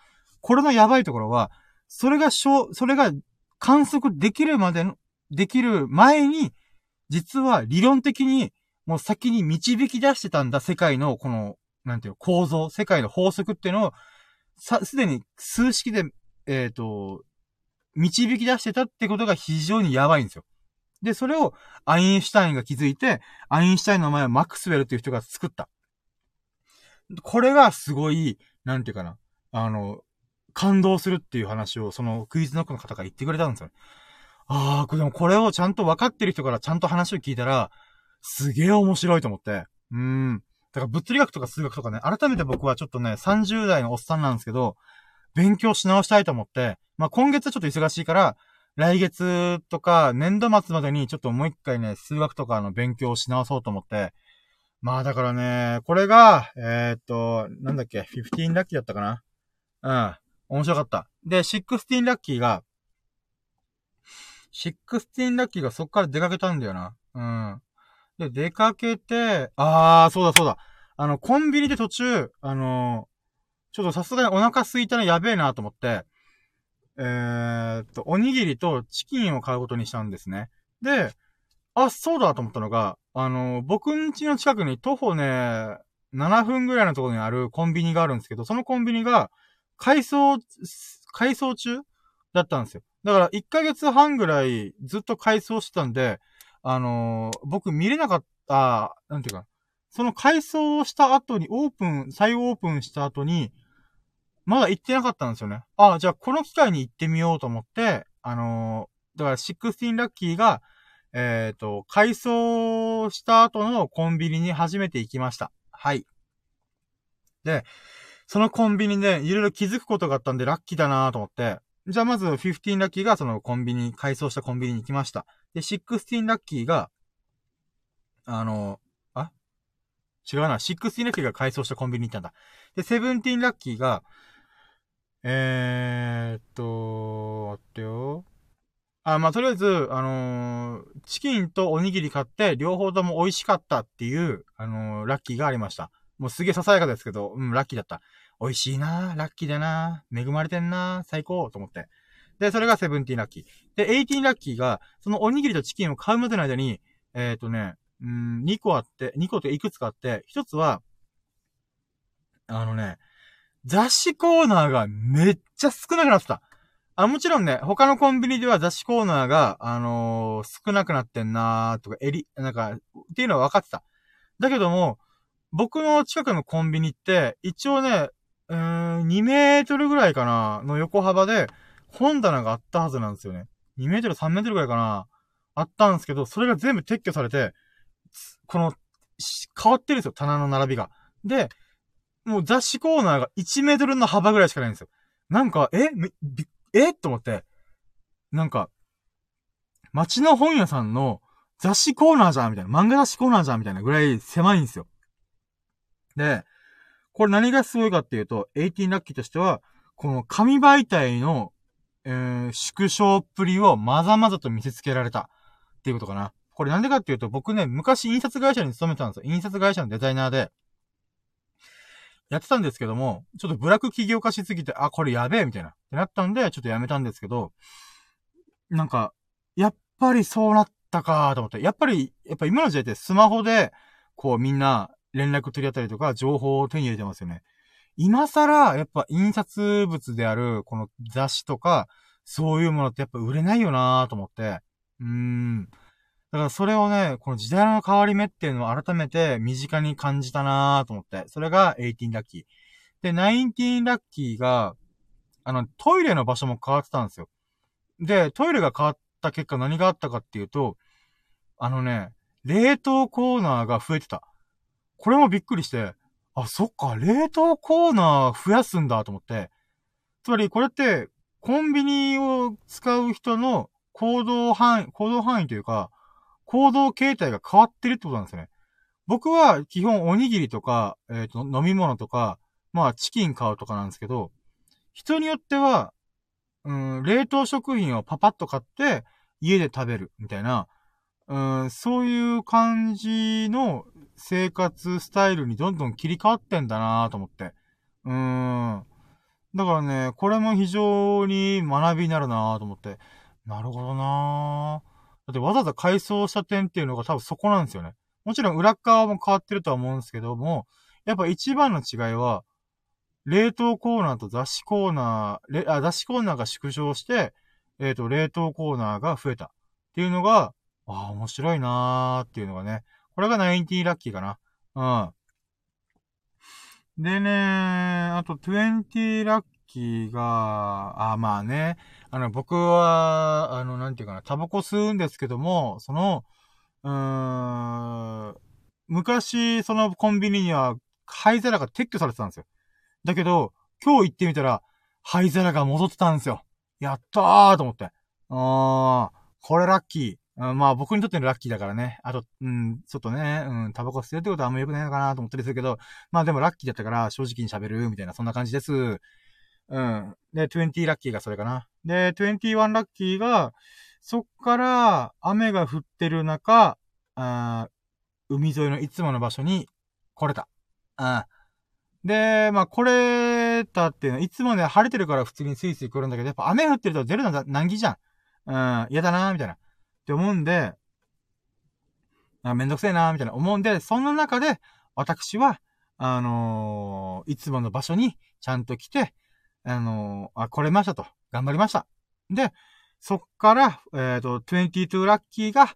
これのやばいところは、それがしょ、それが観測できるまでの、できる前に、実は理論的に、もう先に導き出してたんだ、世界のこの、なんていう構造、世界の法則っていうのを、さ、すでに数式で、えっ、ー、と、導き出してたってことが非常にやばいんですよ。で、それをアインシュタインが気づいて、アインシュタインの名前はマックスウェルっていう人が作った。これがすごい、なんていうかな。あの、感動するっていう話を、そのクイズノックの方が言ってくれたんですよ。ああ、でもこれをちゃんと分かってる人からちゃんと話を聞いたら、すげえ面白いと思って。うん。だから物理学とか数学とかね、改めて僕はちょっとね、30代のおっさんなんですけど、勉強し直したいと思って、まあ、今月はちょっと忙しいから、来月とか年度末までにちょっともう一回ね、数学とかの勉強をし直そうと思って、まあだからね、これが、えー、っと、なんだっけ、15ラッキーだったかな？うん。面白かった。で、16ラッキーが、16ラッキーがそっから出かけたんだよな。うん。で、出かけて、あー、そうだそうだ。あの、コンビニで途中、あのー、ちょっとさすがにお腹空いたらやべえなと思って、えー、っと、おにぎりとチキンを買うことにしたんですね。で、あ、そうだと思ったのが、あの、僕ん家の近くに徒歩ね、7分ぐらいのところにあるコンビニがあるんですけど、そのコンビニが、改装、改装中だったんですよ。だから1ヶ月半ぐらいずっと改装してたんで、あのー、僕見れなかった、なんていうか、その改装した後に、オープン、再オープンした後に、まだ行ってなかったんですよね。あ、じゃあこの機会に行ってみようと思って、あのー、だから16ラッキーが、えっ、ー、と、改装した後のコンビニに初めて行きました。はい。で、そのコンビニでいろいろ気づくことがあったんでラッキーだなと思って、じゃあまず15ラッキーがそのコンビニ、改装したコンビニに行きました。で、16ラッキーが、あの、あ？違うな、16ラッキーが改装したコンビニに行ったんだ。で、17ラッキーが、えーっと、待ってよ。あ、まあ、とりあえず、あのー、チキンとおにぎり買って、両方とも美味しかったっていう、あのー、ラッキーがありました。もうすげえささやかですけど、うん、ラッキーだった。美味しいなラッキーだな恵まれてんな最高と思って。で、それがセブンティーラッキー。で、エイティーラッキーが、そのおにぎりとチキンを買うまでの間に、えっ、ー、とね、うん、2個あって、2個っていくつかあって、1つは、あのね、雑誌コーナーがめっちゃ少なくなってた。あ、もちろんね、他のコンビニでは雑誌コーナーが、あのー、少なくなってんなーとか、えり、なんか、っていうのは分かってた。だけども、僕の近くのコンビニって、一応ね、うーん、2メートルぐらいかな、の横幅で、本棚があったはずなんですよね。2メートル、3メートルぐらいかな、あったんですけど、それが全部撤去されて、この、変わってるんですよ、棚の並びが。で、もう雑誌コーナーが1メートルの幅ぐらいしかないんですよ。なんか、え？び、え？と思って。なんか、街の本屋さんの雑誌コーナーじゃんみたいな。漫画雑誌コーナーじゃんみたいなぐらい狭いんですよ。で、これ何がすごいかっていうと、18ラッキーとしては、この紙媒体の、えー、縮小っぷりをまざまざと見せつけられたっていうことかな。これなんでかっていうと、僕ね、昔印刷会社に勤めてたんですよ。印刷会社のデザイナーで。やってたんですけども、ちょっとブラック企業化しすぎて、あ、これやべえ、みたいな。ってなったんで、ちょっとやめたんですけど、なんか、やっぱりそうなったかと思って。やっぱり、やっぱ今の時代ってスマホで、こうみんな連絡取り合ったりとか、情報を手に入れてますよね。今更、やっぱ印刷物である、この雑誌とか、そういうものってやっぱ売れないよなと思って。うーん。だからそれをね、この時代の変わり目っていうのを改めて身近に感じたなと思って。それが18ラッキー。で、19ラッキーが、あの、トイレの場所も変わってたんですよ。で、トイレが変わった結果何があったかっていうと、あのね、冷凍コーナーが増えてた。これもびっくりして、あ、そっか、冷凍コーナー増やすんだと思って。つまりこれって、コンビニを使う人の行動範囲、行動範囲というか、行動形態が変わってるってことなんですよね。僕は基本おにぎりとか、えっ、ー、と、飲み物とか、まあチキン買うとかなんですけど、人によっては、うん、冷凍食品をパパッと買って家で食べるみたいな、うん、そういう感じの生活スタイルにどんどん切り替わってんだなと思って。うん。だからね、これも非常に学びになるなと思って。なるほどなだってわざわざ改装した点っていうのが多分そこなんですよね。もちろん裏側も変わってるとは思うんですけども、やっぱ一番の違いは、冷凍コーナーと雑誌コーナー、あ雑誌コーナーが縮小して、えっ、ー、と、冷凍コーナーが増えたっていうのが、ああ、面白いなーっていうのがね、これが90ラッキーかな。うん。でね、あと20ラッキーが、あ、まあね、あの、僕は、あの、なんていうかな、タバコ吸うんですけども、その、うーん、昔、そのコンビニには、灰皿が撤去されてたんですよ。だけど、今日行ってみたら、灰皿が戻ってたんですよ。やったーと思って。あー、これラッキー。うん、まあ僕にとってのラッキーだからね。あと、うん、ちょっとね、うん、タバコ吸うってことはあんま良くないのかなと思ったりするけど、まあでもラッキーだったから正直に喋る、みたいな、そんな感じです。うん。で、20ラッキーがそれかな。で、21ラッキーが、そっから雨が降ってる中、あ海沿いのいつもの場所に来れた。うん。で、まあ、来れたっていうのは、いつもね、晴れてるから普通にスイスイ来るんだけど、やっぱ雨降ってると出るの難儀じゃん。うん、嫌だなみたいな。って思うんで、あめんどくせえなみたいな思うんで、そんな中で、私は、あのー、いつもの場所にちゃんと来て、あのー、あ、来れましたと。頑張りました。で、そっから、えっ、ー、と、22ラッキーが、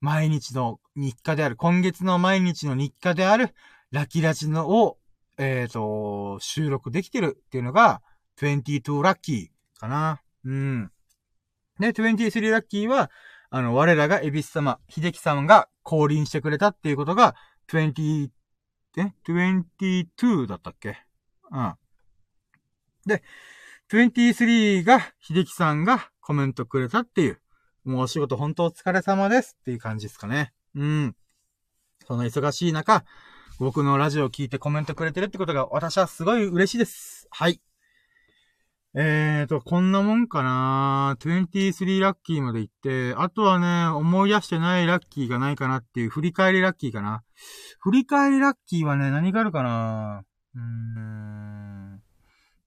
毎日の日課である、今月の毎日の日課である、ラキラジのを、えっ、ー、と、収録できてるっていうのが、22ラッキーかな。うん。で、23ラッキーは、あの、我らがエビス様、秀樹様が降臨してくれたっていうことが、20、え ?22 だったっけ？うん。で、23が、秀樹さんがコメントくれたっていう、もうお仕事本当お疲れ様ですっていう感じですかね。うん。その忙しい中、僕のラジオを聞いてコメントくれてるってことが私はすごい嬉しいです。はい。えーと、こんなもんかな23ラッキーまで行って、あとはね、思い出してないラッキーがないかなっていう、振り返りラッキーかな。振り返りラッキーはね、何があるかなうーん。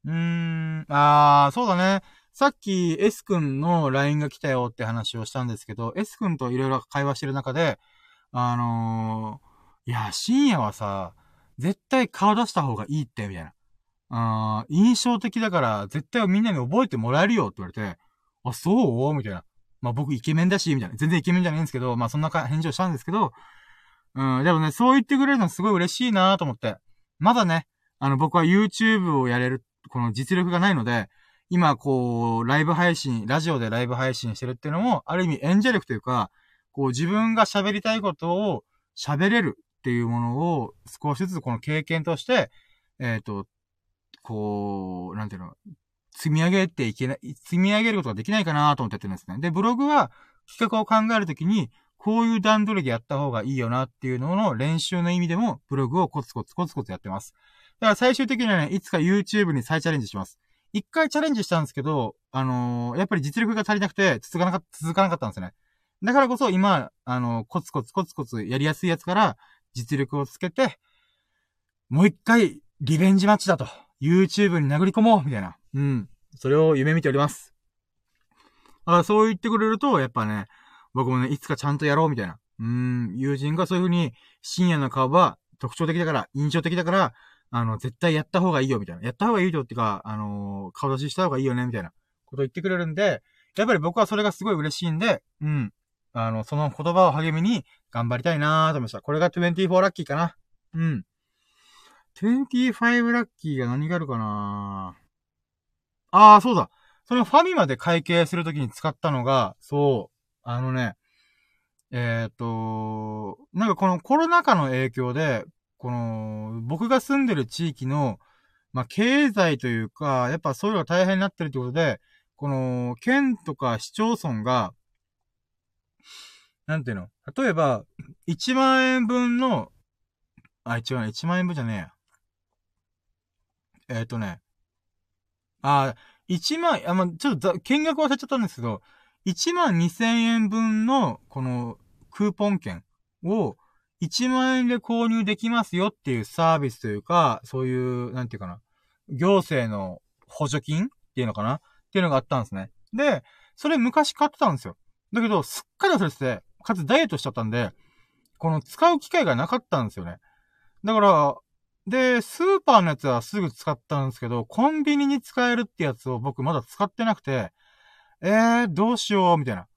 うーん、あー、そうだね。さっき S 君の LINE が来たよって話をしたんですけど、S 君といろいろ会話してる中で、あのー、いや、深夜はさ、絶対顔出した方がいいって、みたいな。あ印象的だから、絶対みんなに覚えてもらえるよって言われて、あ、そう？みたいな。まあ僕イケメンだし、みたいな。全然イケメンじゃないんですけど、まあそんな返事をしたんですけど、うん、でもね、そう言ってくれるのすごい嬉しいなと思って。まだね、あの僕は YouTube をやれる、この実力がないので、今こう、ライブ配信、ラジオでライブ配信してるっていうのも、ある意味演者力というか、こう自分が喋りたいことを喋れるっていうものを少しずつこの経験として、えっ、ー、と、こう、なんていうの、積み上げていけない、積み上げることができないかなと思ってやってるんですね。で、ブログは企画を考えるときに、こういう段取りでやった方がいいよなっていうのの練習の意味でも、ブログをコツコツコツコツやってます。だから最終的にはね、いつか YouTube に再チャレンジします。一回チャレンジしたんですけど、あのー、やっぱり実力が足りなくて、続かなかった、続かなかったんですよね。だからこそ今、あのー、コツコツコツコツやりやすいやつから実力をつけて、もう一回リベンジマッチだと。YouTube に殴り込もうみたいな。うん。それを夢見ております。だからそう言ってくれると、やっぱね、僕もね、いつかちゃんとやろうみたいな。うん、友人がそういう風に、深夜の顔は特徴的だから、印象的だから、あの、絶対やった方がいいよみたいな。やった方がいいよっていうか、あのー、顔出しした方がいいよねみたいなこと言ってくれるんで、やっぱり僕はそれがすごい嬉しいんで、うん。あの、その言葉を励みに頑張りたいなーと思いました。これが24ラッキーかな。うん。25ラッキーが何があるかなああ、そうだ。そのファミマで会計するときに使ったのが、そう、あのね、えっ、ー、と、なんかこのコロナ禍の影響で、この、僕が住んでる地域の、まあ、経済というか、やっぱそういうのが大変になってるってことで、この、県とか市町村が、なんていうの？例えば、1万円分の、あ、違う、1万円分じゃねえや。えっ、ー、とね、あ、1万、あ、まちょっと金額忘れちゃったんですけど、1万2000円分の、この、クーポン券を、1万円で購入できますよっていうサービスというか、そういう、なんていうかな、行政の補助金っていうのかなっていうのがあったんですね。で、それ昔買ってたんですよ。だけど、すっかり忘れてて、かつダイエットしちゃったんで、この使う機会がなかったんですよね。だから、で、スーパーのやつはすぐ使ったんですけど、コンビニに使えるってやつを僕まだ使ってなくて、えー、どうしよう、みたいな。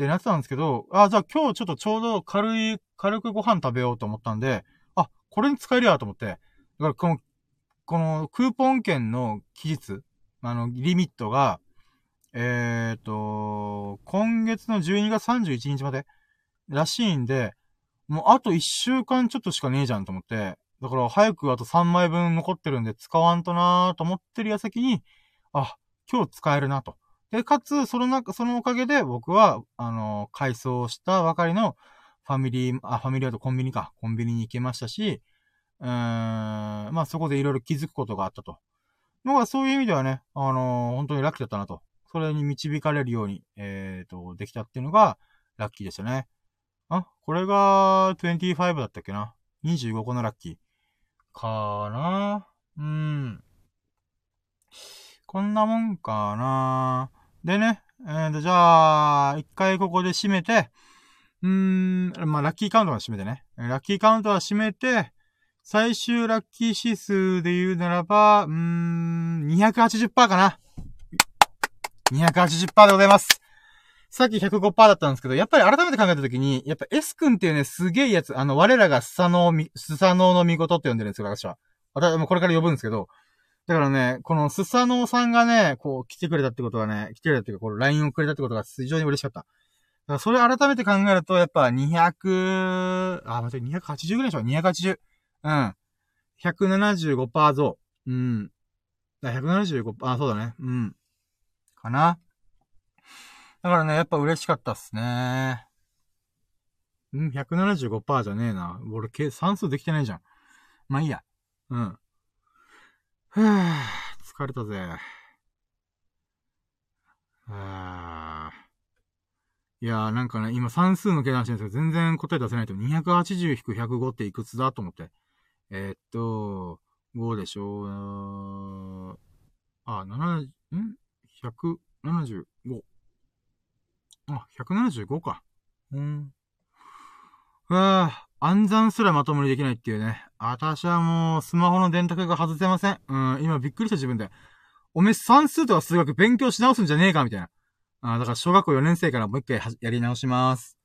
ってなってたんですけど、あ、じゃあ今日ちょっとちょうど軽い、軽くご飯食べようと思ったんで、あ、これに使えるやと思って。だからこの、このクーポン券の期日、あの、リミットが、えーと、今月の12月31日までらしいんで、もうあと1週間ちょっとしかねえじゃんと思って、だから早くあと3枚分残ってるんで使わんとなーと思ってる矢先に、あ、今日使えるなと。で、かつ、その中、そのおかげで僕は、あの、改装したばかりのファミリー、あ、ファミリーだとコンビニか。コンビニに行けましたし、うーん、まあそこでいろいろ気づくことがあったと。のが、そういう意味ではね、あのー、本当にラッキーだったなと。それに導かれるように、えっ、ー、と、できたっていうのが、ラッキーでしたね。あ、これが25だったっけな。25個のラッキー。かなうん。こんなもんかなでね、えーと、じゃあ、一回ここで締めて、うーん、まあ、ラッキーカウントは締めてね。ラッキーカウントは締めて、最終ラッキー指数で言うならば、うーん、280%かな。280%でございます。さっき105%だったんですけど、やっぱり改めて考えたときに、やっぱ S 君っていうね、すげえやつ、あの、我らがスサノー、スサノーの見事って呼んでるんですよ、私は。私もこれから呼ぶんですけど、だからね、このスサノーさんがね、こう、来てくれたってことはね、来てくれたっていうか、この LINE をくれたってことが非常に嬉しかった。だからそれ改めて考えると、やっぱ200、あ、待って、280ぐらいでしょ ?280。うん。175%増。うん。だ175%、あ、そうだね。うん。かな。だからね、やっぱ嬉しかったっすね。うん、175%じゃねえな。俺、算数できてないじゃん。まあいいや。うん。ふぅ、疲れたぜ。あいやーなんかね、今算数の計算してるんですけど、全然答え出せないと。280-105っていくつだと思って。えー、っと、5でしょう。あ、7、ん ?175。あ、175か。うん。うわ、暗算すらまともにできないっていうね。私はもう、スマホの電卓が外せません。うん、今びっくりした自分で。おめ算数とか数学勉強し直すんじゃねえかみたいな。あだから小学校4年生からもう一回やり直します。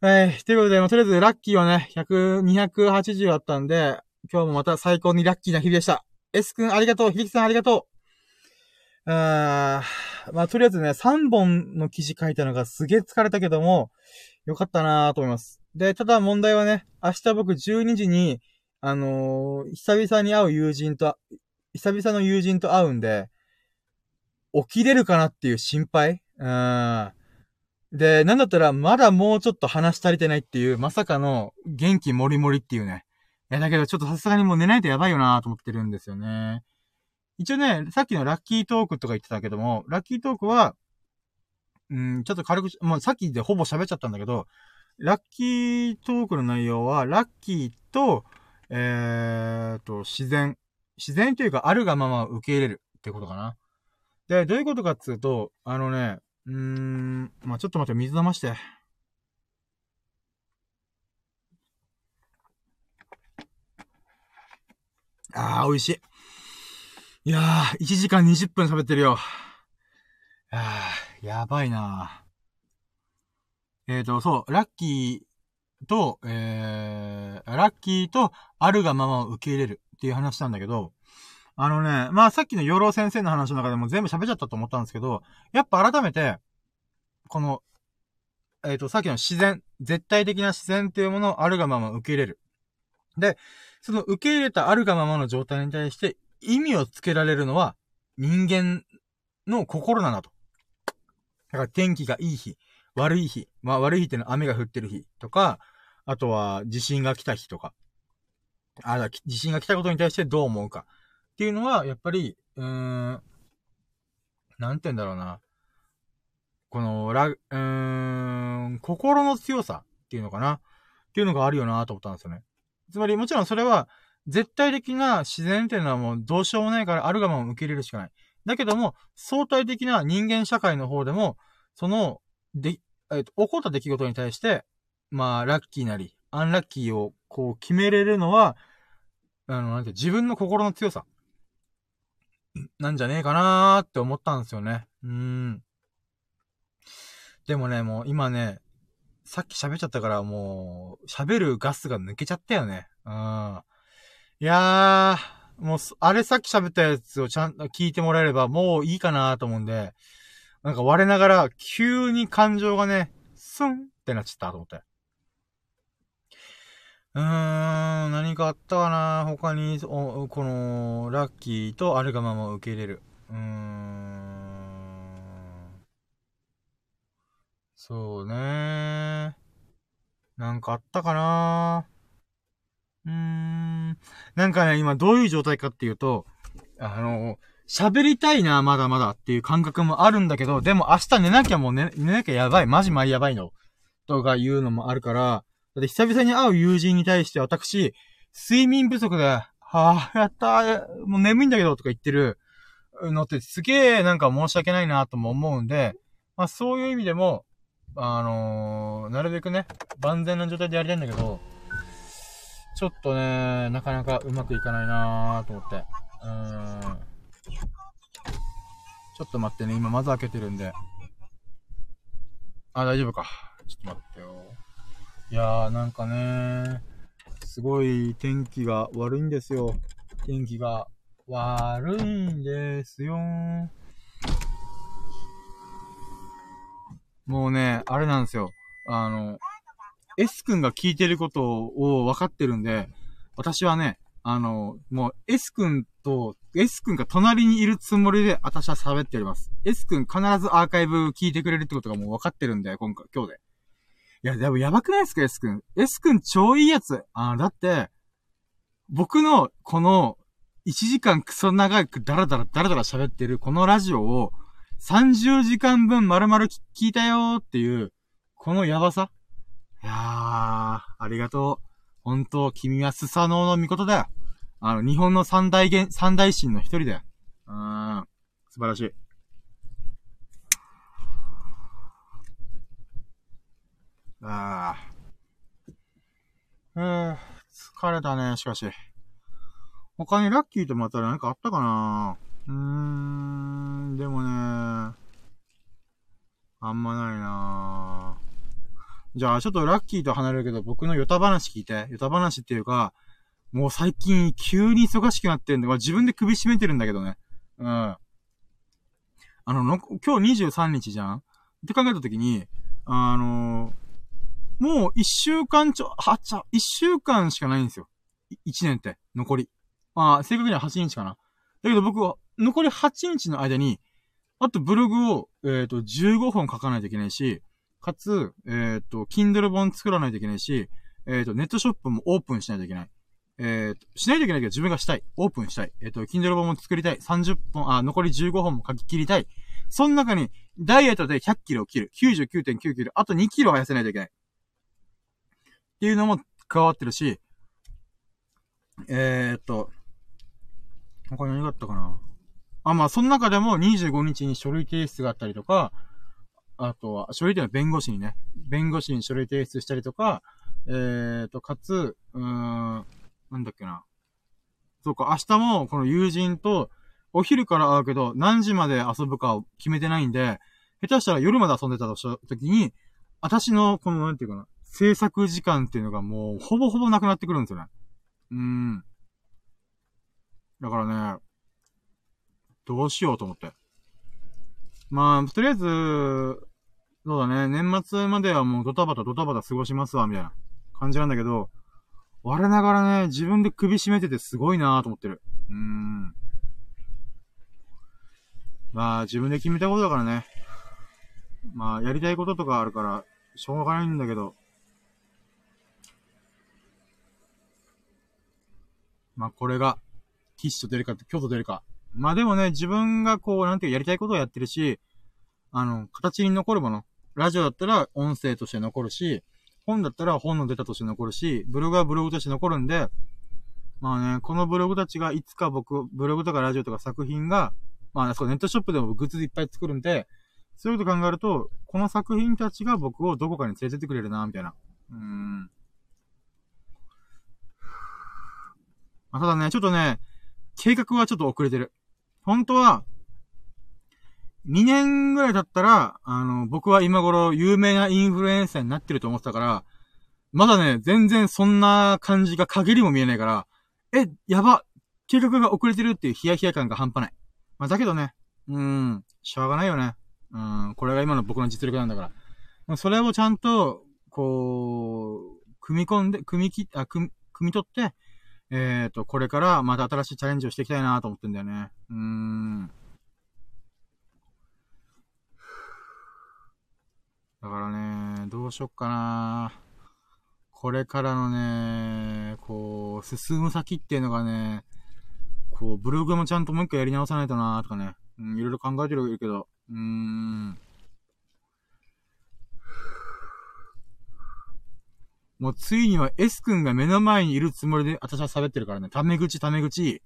はい。ということで、まあ、とりあえずラッキーはね、100、280あったんで、今日もまた最高にラッキーな日々でした。S 君ありがとう。ひりきさんありがとう。あー、まあ、とりあえずね、3本の記事書いたのがすげえ疲れたけども、よかったなーと思います。で、ただ問題はね、明日僕12時に、あのー、久々に会う友人と、久々の友人と会うんで、起きれるかなっていう心配？うん。で、なんだったら、まだもうちょっと話足りてないっていう、まさかの元気もりもりっていうね。いや、だけどちょっとさすがにもう寝ないとやばいよなと思ってるんですよね。一応ね、さっきのラッキートークとか言ってたけども、ラッキートークは、うん、ちょっと軽く、もうさっきでほぼ喋っちゃったんだけど、ラッキートークの内容は、ラッキーと、えーと、自然。自然というか、あるがまま受け入れるってことかな。で、どういうことかっつうと、あのね、うーん、まあ、ちょっと待って、水飲まして。あー、美味しい。いやー、1時間20分喋ってるよ。あー、やばいなーえっ、ー、と、そう、ラッキーと、えー、ラッキーと、あるがままを受け入れるっていう話なんだけど、あのね、まあさっきの養老先生の話の中でも全部喋っちゃったと思ったんですけど、やっぱ改めて、この、えっ、ー、と、さっきの自然、絶対的な自然っていうものをあるがまま受け入れる。で、その受け入れたあるがままの状態に対して意味をつけられるのは人間の心なんだと。だから天気がいい日、悪い日、まあ悪い日ってのは雨が降ってる日とか、あとは地震が来た日とか、あ、地震が来たことに対してどう思うかっていうのは、やっぱり、うーん、なんて言うんだろうな。この、ら、うーん、心の強さっていうのかなっていうのがあるよなと思ったんですよね。つまり、もちろんそれは、絶対的な自然っていうのはもうどうしようもないからあるがまま受け入れるしかない。だけども、相対的な人間社会の方でも、その、で、えっ、と、起こった出来事に対して、まあ、ラッキーなり、アンラッキーを、こう、決めれるのは、あの、なんて、自分の心の強さ、なんじゃねえかなーって思ったんですよね。うーん。でもね、もう今ね、さっき喋っちゃったからもう、喋るガスが抜けちゃったよね。うん。いやー、もう、あれさっき喋ったやつをちゃんと聞いてもらえればもういいかなと思うんで、なんか我ながら、急に感情がね、スンってなっちゃったと思って。うーん、何かあったかな？他に、この、ラッキーとあるがまま受け入れる。うーん。そうねなんかあったかな？うーん。なんかね、今どういう状態かっていうと、あの、喋りたいな、まだまだっていう感覚もあるんだけど、でも明日寝なきゃもう寝、寝なきゃやばい。マジマジやばいの。とか言うのもあるから、だって久々に会う友人に対して私、睡眠不足で、はぁ、やったー、もう眠いんだけどとか言ってるのってすげえなんか申し訳ないなとも思うんで、まあそういう意味でも、あのー、なるべくね、万全な状態でやりたいんだけど、ちょっとね、なかなかうまくいかないなーと思って。うーん。ちょっと待ってね、今まず開けてるんで。あ、大丈夫か。ちょっと待ってよ。いやー、なんかねすごい天気が悪いんですよ。天気が悪いんですよ。もうね、あれなんですよ。あの、S 君が聞いてることを分かってるんで、私はね、あの、もう S 君と、S 君が隣にいるつもりで私は喋っております。S 君必ずアーカイブ聞いてくれるってことがもう分かってるんで、今回、今日で。いや、でもやばくないですか ?S 君？S 君超いいやつ。あだって、僕のこの1時間クソ長くダラダラダラダラ喋ってるこのラジオを30時間分丸々聞いたよっていう、このやばさ。いやー、ありがとう。本当君はスサノオの御事だよ。あの、日本の三大元、三大神の一人だよ。うん。素晴らしい。ああ。うー、疲れたね、しかし。他にラッキーとまた何かあったかな？うーん、でもね、あんまないなじゃあ、ちょっとラッキーと離れるけど、僕のヨタ話聞いて。ヨタ話っていうか、もう最近急に忙しくなってんで、まあ、自分で首絞めてるんだけどね。うん。あの、の今日23日じゃん？って考えたときに、あのー、もう一週間ちょ、はちゃ、一週間しかないんですよ。一年って、残り。まあ、正確には8日かな。だけど僕は、残り8日の間に、あとブログを、えっ、ー、と、15本書かないといけないし、かつ、えっ、ー、と、Kindle 本作らないといけないし、えっ、と、ネットショップもオープンしないといけない。えっ、と、しないといけないけど自分がしたい。オープンしたい。えっ、と、Kindle 本も作りたい。30本、あ、残り15本も書き切りたい。その中に、ダイエットで100キロを切る。99.9キロ。あと2キロは痩せないといけない。っていうのも加わってるし、えー、っと、他に何があったかなあ、まあ、その中でも25日に書類提出があったりとか、あとは、書類提出弁護士にね、弁護士に書類提出したりとか、えーと、かつ、うーん、なんだっけな。そうか、明日もこの友人と、お昼から会うけど、何時まで遊ぶかを決めてないんで、下手したら夜まで遊んでたとした時に、私の、この、なんていうかな、制作時間っていうのがもう、ほぼほぼなくなってくるんですよね。うーん。だからね、どうしようと思って。まあ、とりあえず、そうだね、年末まではもうドタバタドタバタ過ごしますわ、みたいな感じなんだけど、我ながらね、自分で首絞めててすごいなぁと思ってる。うーん。まあ、自分で決めたことだからね。まあ、やりたいこととかあるから、しょうがないんだけど、まあ、これが、キッシュと出るか、京都出るか。まあでもね、自分がこう、なんていうやりたいことをやってるし、あの、形に残るもの。ラジオだったら音声として残るし、本だったら本の出たとして残るし、ブログはブログとして残るんで、まあね、このブログたちがいつか僕、ブログとかラジオとか作品が、まあ、そう、ネットショップでもグッズいっぱい作るんで、そういうこと考えると、この作品たちが僕をどこかに連れてってくれるな、みたいな。うん。まあ、ただね、ちょっとね、計画はちょっと遅れてる。本当は、2年ぐらい経ったら、あの、僕は今頃有名なインフルエンサーになってると思ってたから、まだね、全然そんな感じが限りも見えないから、え、やば、計画が遅れてるっていうヒヤヒヤ感が半端ない。まあ、だけどね、うん、しょうがないよね。うん、これが今の僕の実力なんだから。それをちゃんと、こう、組み込んで、組み切あ、組、組み取って、えっ、ー、と、これからまた新しいチャレンジをしていきたいなと思ってんだよね。うーん。だからね、どうしよっかなこれからのね、こう、進む先っていうのがね、こう、ブログもちゃんともう一回やり直さないとなとかね、うん、いろいろ考えてるけど、うーん。もうついには S 君が目の前にいるつもりで私は喋ってるからね。タメ口タメ口。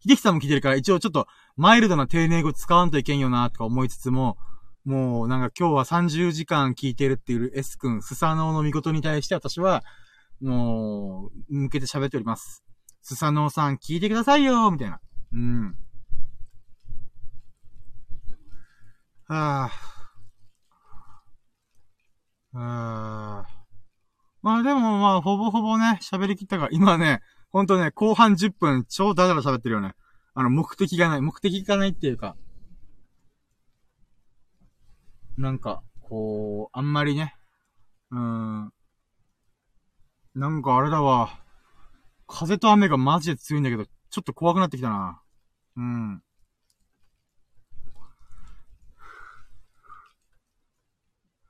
秀樹さんも聞いてるから一応ちょっとマイルドな丁寧語使わんといけんよなとか思いつつも、もうなんか今日は30時間聞いてるっていう S 君、スサノオの見事に対して私は、もう、向けて喋っております。スサノオさん聞いてくださいよみたいな。うん。はぁ、うー。まあでもまあ、ほぼほぼね、喋りきったから、今ね、ほんとね、後半10分超ダラダラ喋ってるよね。あの、目的がない。目的がないっていうか、なんか、こう、あんまりね、うーん。なんかあれだわ。風と雨がマジで強いんだけど、ちょっと怖くなってきたな。うん。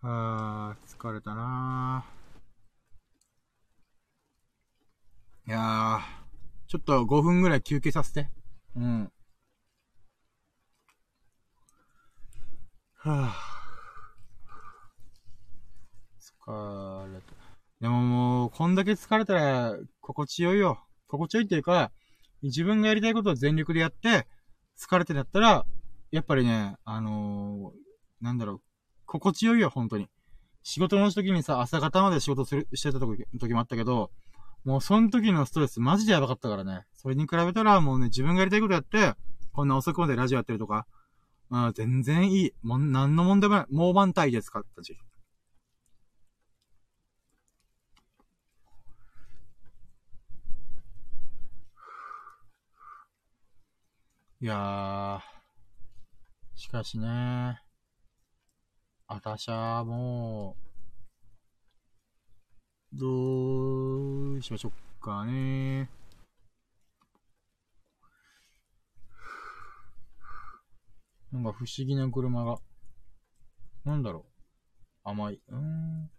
あー、疲れたないやー、ちょっと5分ぐらい休憩させて。うん。はぁ。疲れた。でももう、こんだけ疲れたら、心地よいよ。心地よいっていうか、自分がやりたいことを全力でやって、疲れてだったら、やっぱりね、あのー、なんだろう、心地よいよ、本当に。仕事の時にさ、朝方まで仕事する、してた時時もあったけど、もうその時のストレスマジでやばかったからね。それに比べたらもうね、自分がやりたいことやって、こんな遅くまでラジオやってるとか、まあ全然いい。もん、何の問題もない。もう満タイですかったし。いやー、しかしね、あたしゃもう、どうしましょうかね。なんか不思議な車が。なんだろう。甘い。うーん。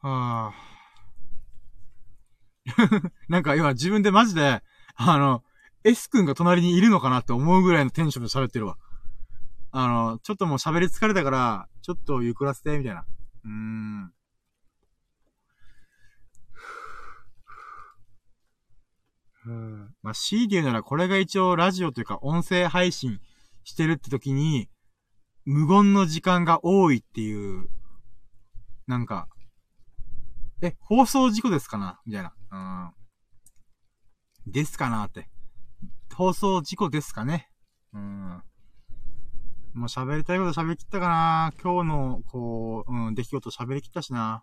はぁ。なんか今自分でマジで、あの、S 君が隣にいるのかなって思うぐらいのテンションで喋ってるわ。あの、ちょっともう喋り疲れたから、ちょっとゆくらせて、みたいな。うーん。まあ、C で言うならこれが一応ラジオというか音声配信してるって時に、無言の時間が多いっていう、なんか、え、放送事故ですかな？みたいな。うん。ですかなって。放送事故ですかね。うん。もう喋りたいこと喋りきったかな今日の、こう、うん、出来事喋りきったしな。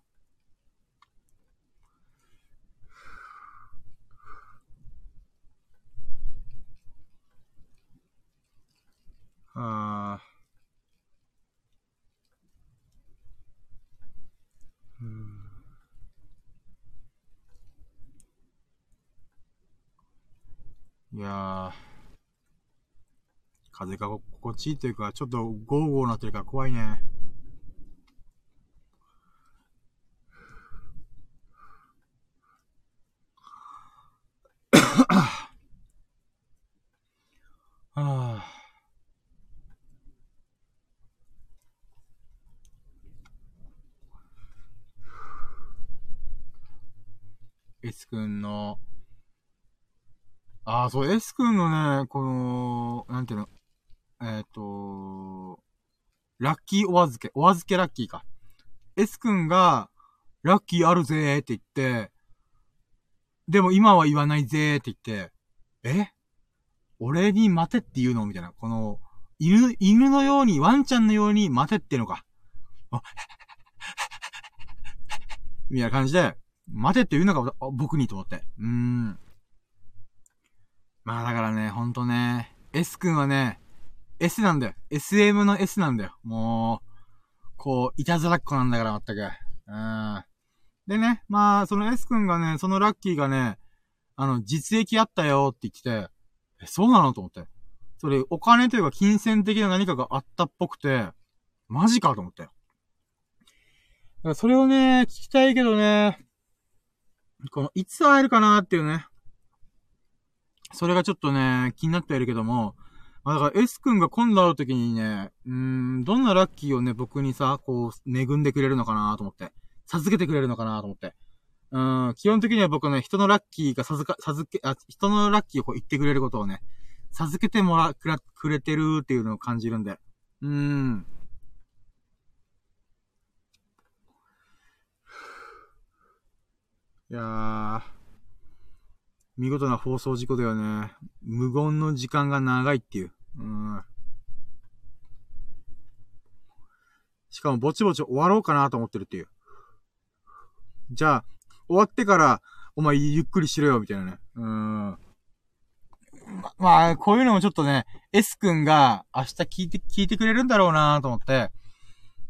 ああいやー、風が心地いいというか、ちょっとゴーゴーなってるか怖いね。ああ。S 君のああ、そう、S 君のね、この、なんていうの、えっ、ー、と、ラッキーお預け、お預けラッキーか。S 君が、ラッキーあるぜーって言って、でも今は言わないぜーって言って、え？俺に待てって言うの？みたいな。この、犬、犬のように、ワンちゃんのように待てってのか。みたいな感じで、待てって言うのか、僕にと思って。うーん。まあだからね、ほんとね、S 君はね、S なんだよ。SM の S なんだよ。もう、こう、いたずらっ子なんだから、まったく。うん。でね、まあ、その S 君がね、そのラッキーがね、あの、実益あったよって言ってて、え、そうなのと思って。それ、お金というか金銭的な何かがあったっぽくて、マジかと思ったよ。だからそれをね、聞きたいけどね、この、いつ会えるかなっていうね。それがちょっとね、気になってはいるけども、まあ、だから S 君が今度会う時にね、うーん、どんなラッキーをね、僕にさ、こう、恵んでくれるのかなと思って。授けてくれるのかなと思って。うん、基本的には僕ね、人のラッキーが授か、授け、あ、人のラッキーをこう言ってくれることをね、授けてもら、くら、くれてるっていうのを感じるんで。うーん。いやー。見事な放送事故だよね。無言の時間が長いっていう。うん。しかもぼちぼち終わろうかなと思ってるっていう。じゃあ、終わってから、お前ゆっくりしろよ、みたいなね。うん。ま、まあ、こういうのもちょっとね、S 君が明日聞いて、聞いてくれるんだろうなと思って、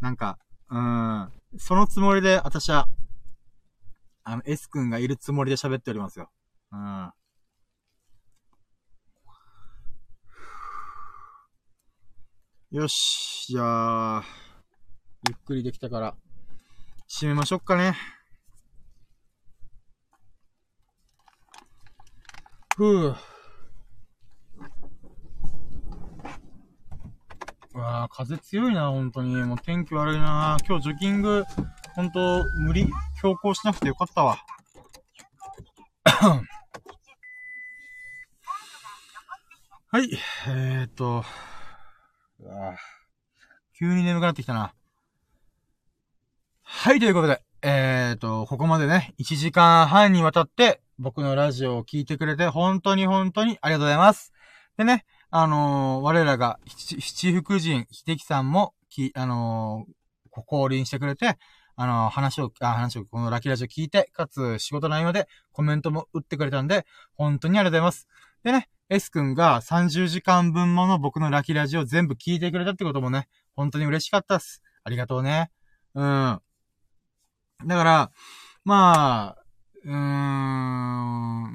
なんか、うん、そのつもりで私は、あの、S 君がいるつもりで喋っておりますよ。うん。よし、じゃあ、ゆっくりできたから、締めましょうかね。ふぅ。うわぁ、風強いな、本当に。もう天気悪いな今日ジョギング、本当無理、強行しなくてよかったわ。はい、えーと、うわ急に眠くなってきたな。はい、ということで、えーと、ここまでね、1時間半にわたって僕のラジオを聞いてくれて、本当に本当にありがとうございます。でね、あのー、我らが七福神、秀樹さんも、き、あのー、降臨してくれて、あのー、話を、あ、話を、このラッキーラジオ聞いて、かつ仕事内容でコメントも打ってくれたんで、本当にありがとうございます。でね、S 君が30時間分もの僕のラキラジオ全部聞いてくれたってこともね、本当に嬉しかったっす。ありがとうね。うん。だから、まあ、うーん、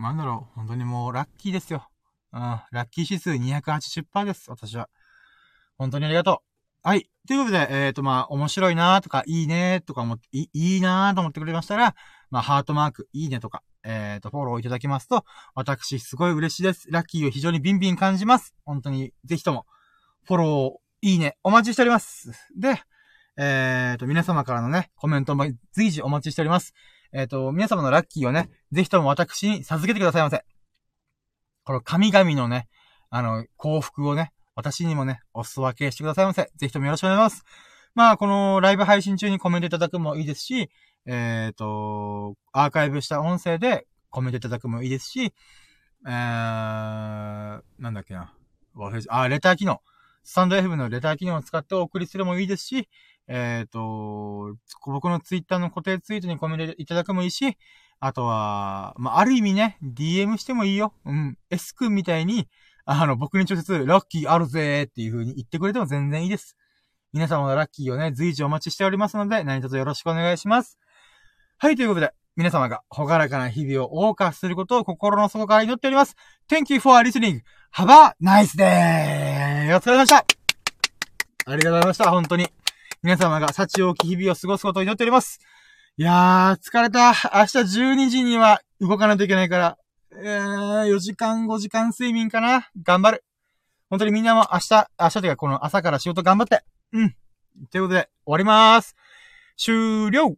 なんだろう、本当にもうラッキーですよ。うん、ラッキー指数280%です、私は。本当にありがとう。はい。ということで、えっ、ー、と、まあ、面白いなーとか、いいねーとか思って、いいいなーと思ってくれましたら、まあ、ハートマーク、いいねとか、えっ、ー、と、フォローいただきますと、私、すごい嬉しいです。ラッキーを非常にビンビン感じます。本当に、ぜひとも、フォロー、いいね、お待ちしております。で、えっ、ー、と、皆様からのね、コメントも随時お待ちしております。えっ、と、皆様のラッキーをね、ぜひとも私に授けてくださいませ。この神々のね、あの、幸福をね、私にもね、お裾分けしてくださいませ。ぜひともよろしくお願いします。まあ、このライブ配信中にコメントいただくもいいですし、えっ、ー、と、アーカイブした音声でコメントいただくもいいですし、えー、なんだっけな。あ、レター機能。スタンド F のレター機能を使ってお送りするもいいですし、えっ、ー、と、僕のツイッターの固定ツイートにコメントいただくもいいし、あとは、まあ、ある意味ね、DM してもいいよ。うん。S 君みたいに、あの、僕に直接、ラッキーあるぜーっていう風に言ってくれても全然いいです。皆様のラッキーをね、随時お待ちしておりますので、何卒よろしくお願いします。はい、ということで、皆様がほがらかな日々を謳歌することを心の底から祈っております。Thank you for listening. Have a nice day! お疲れ様でしたありがとうございました、本当に。皆様が幸多き日々を過ごすことを祈っております。いやー、疲れた。明日12時には動かないといけないから、えー、4時間5時間睡眠かな頑張る。本当にみんなも明日、明日というかこの朝から仕事頑張って。うん。ということで、終わりまーす。終了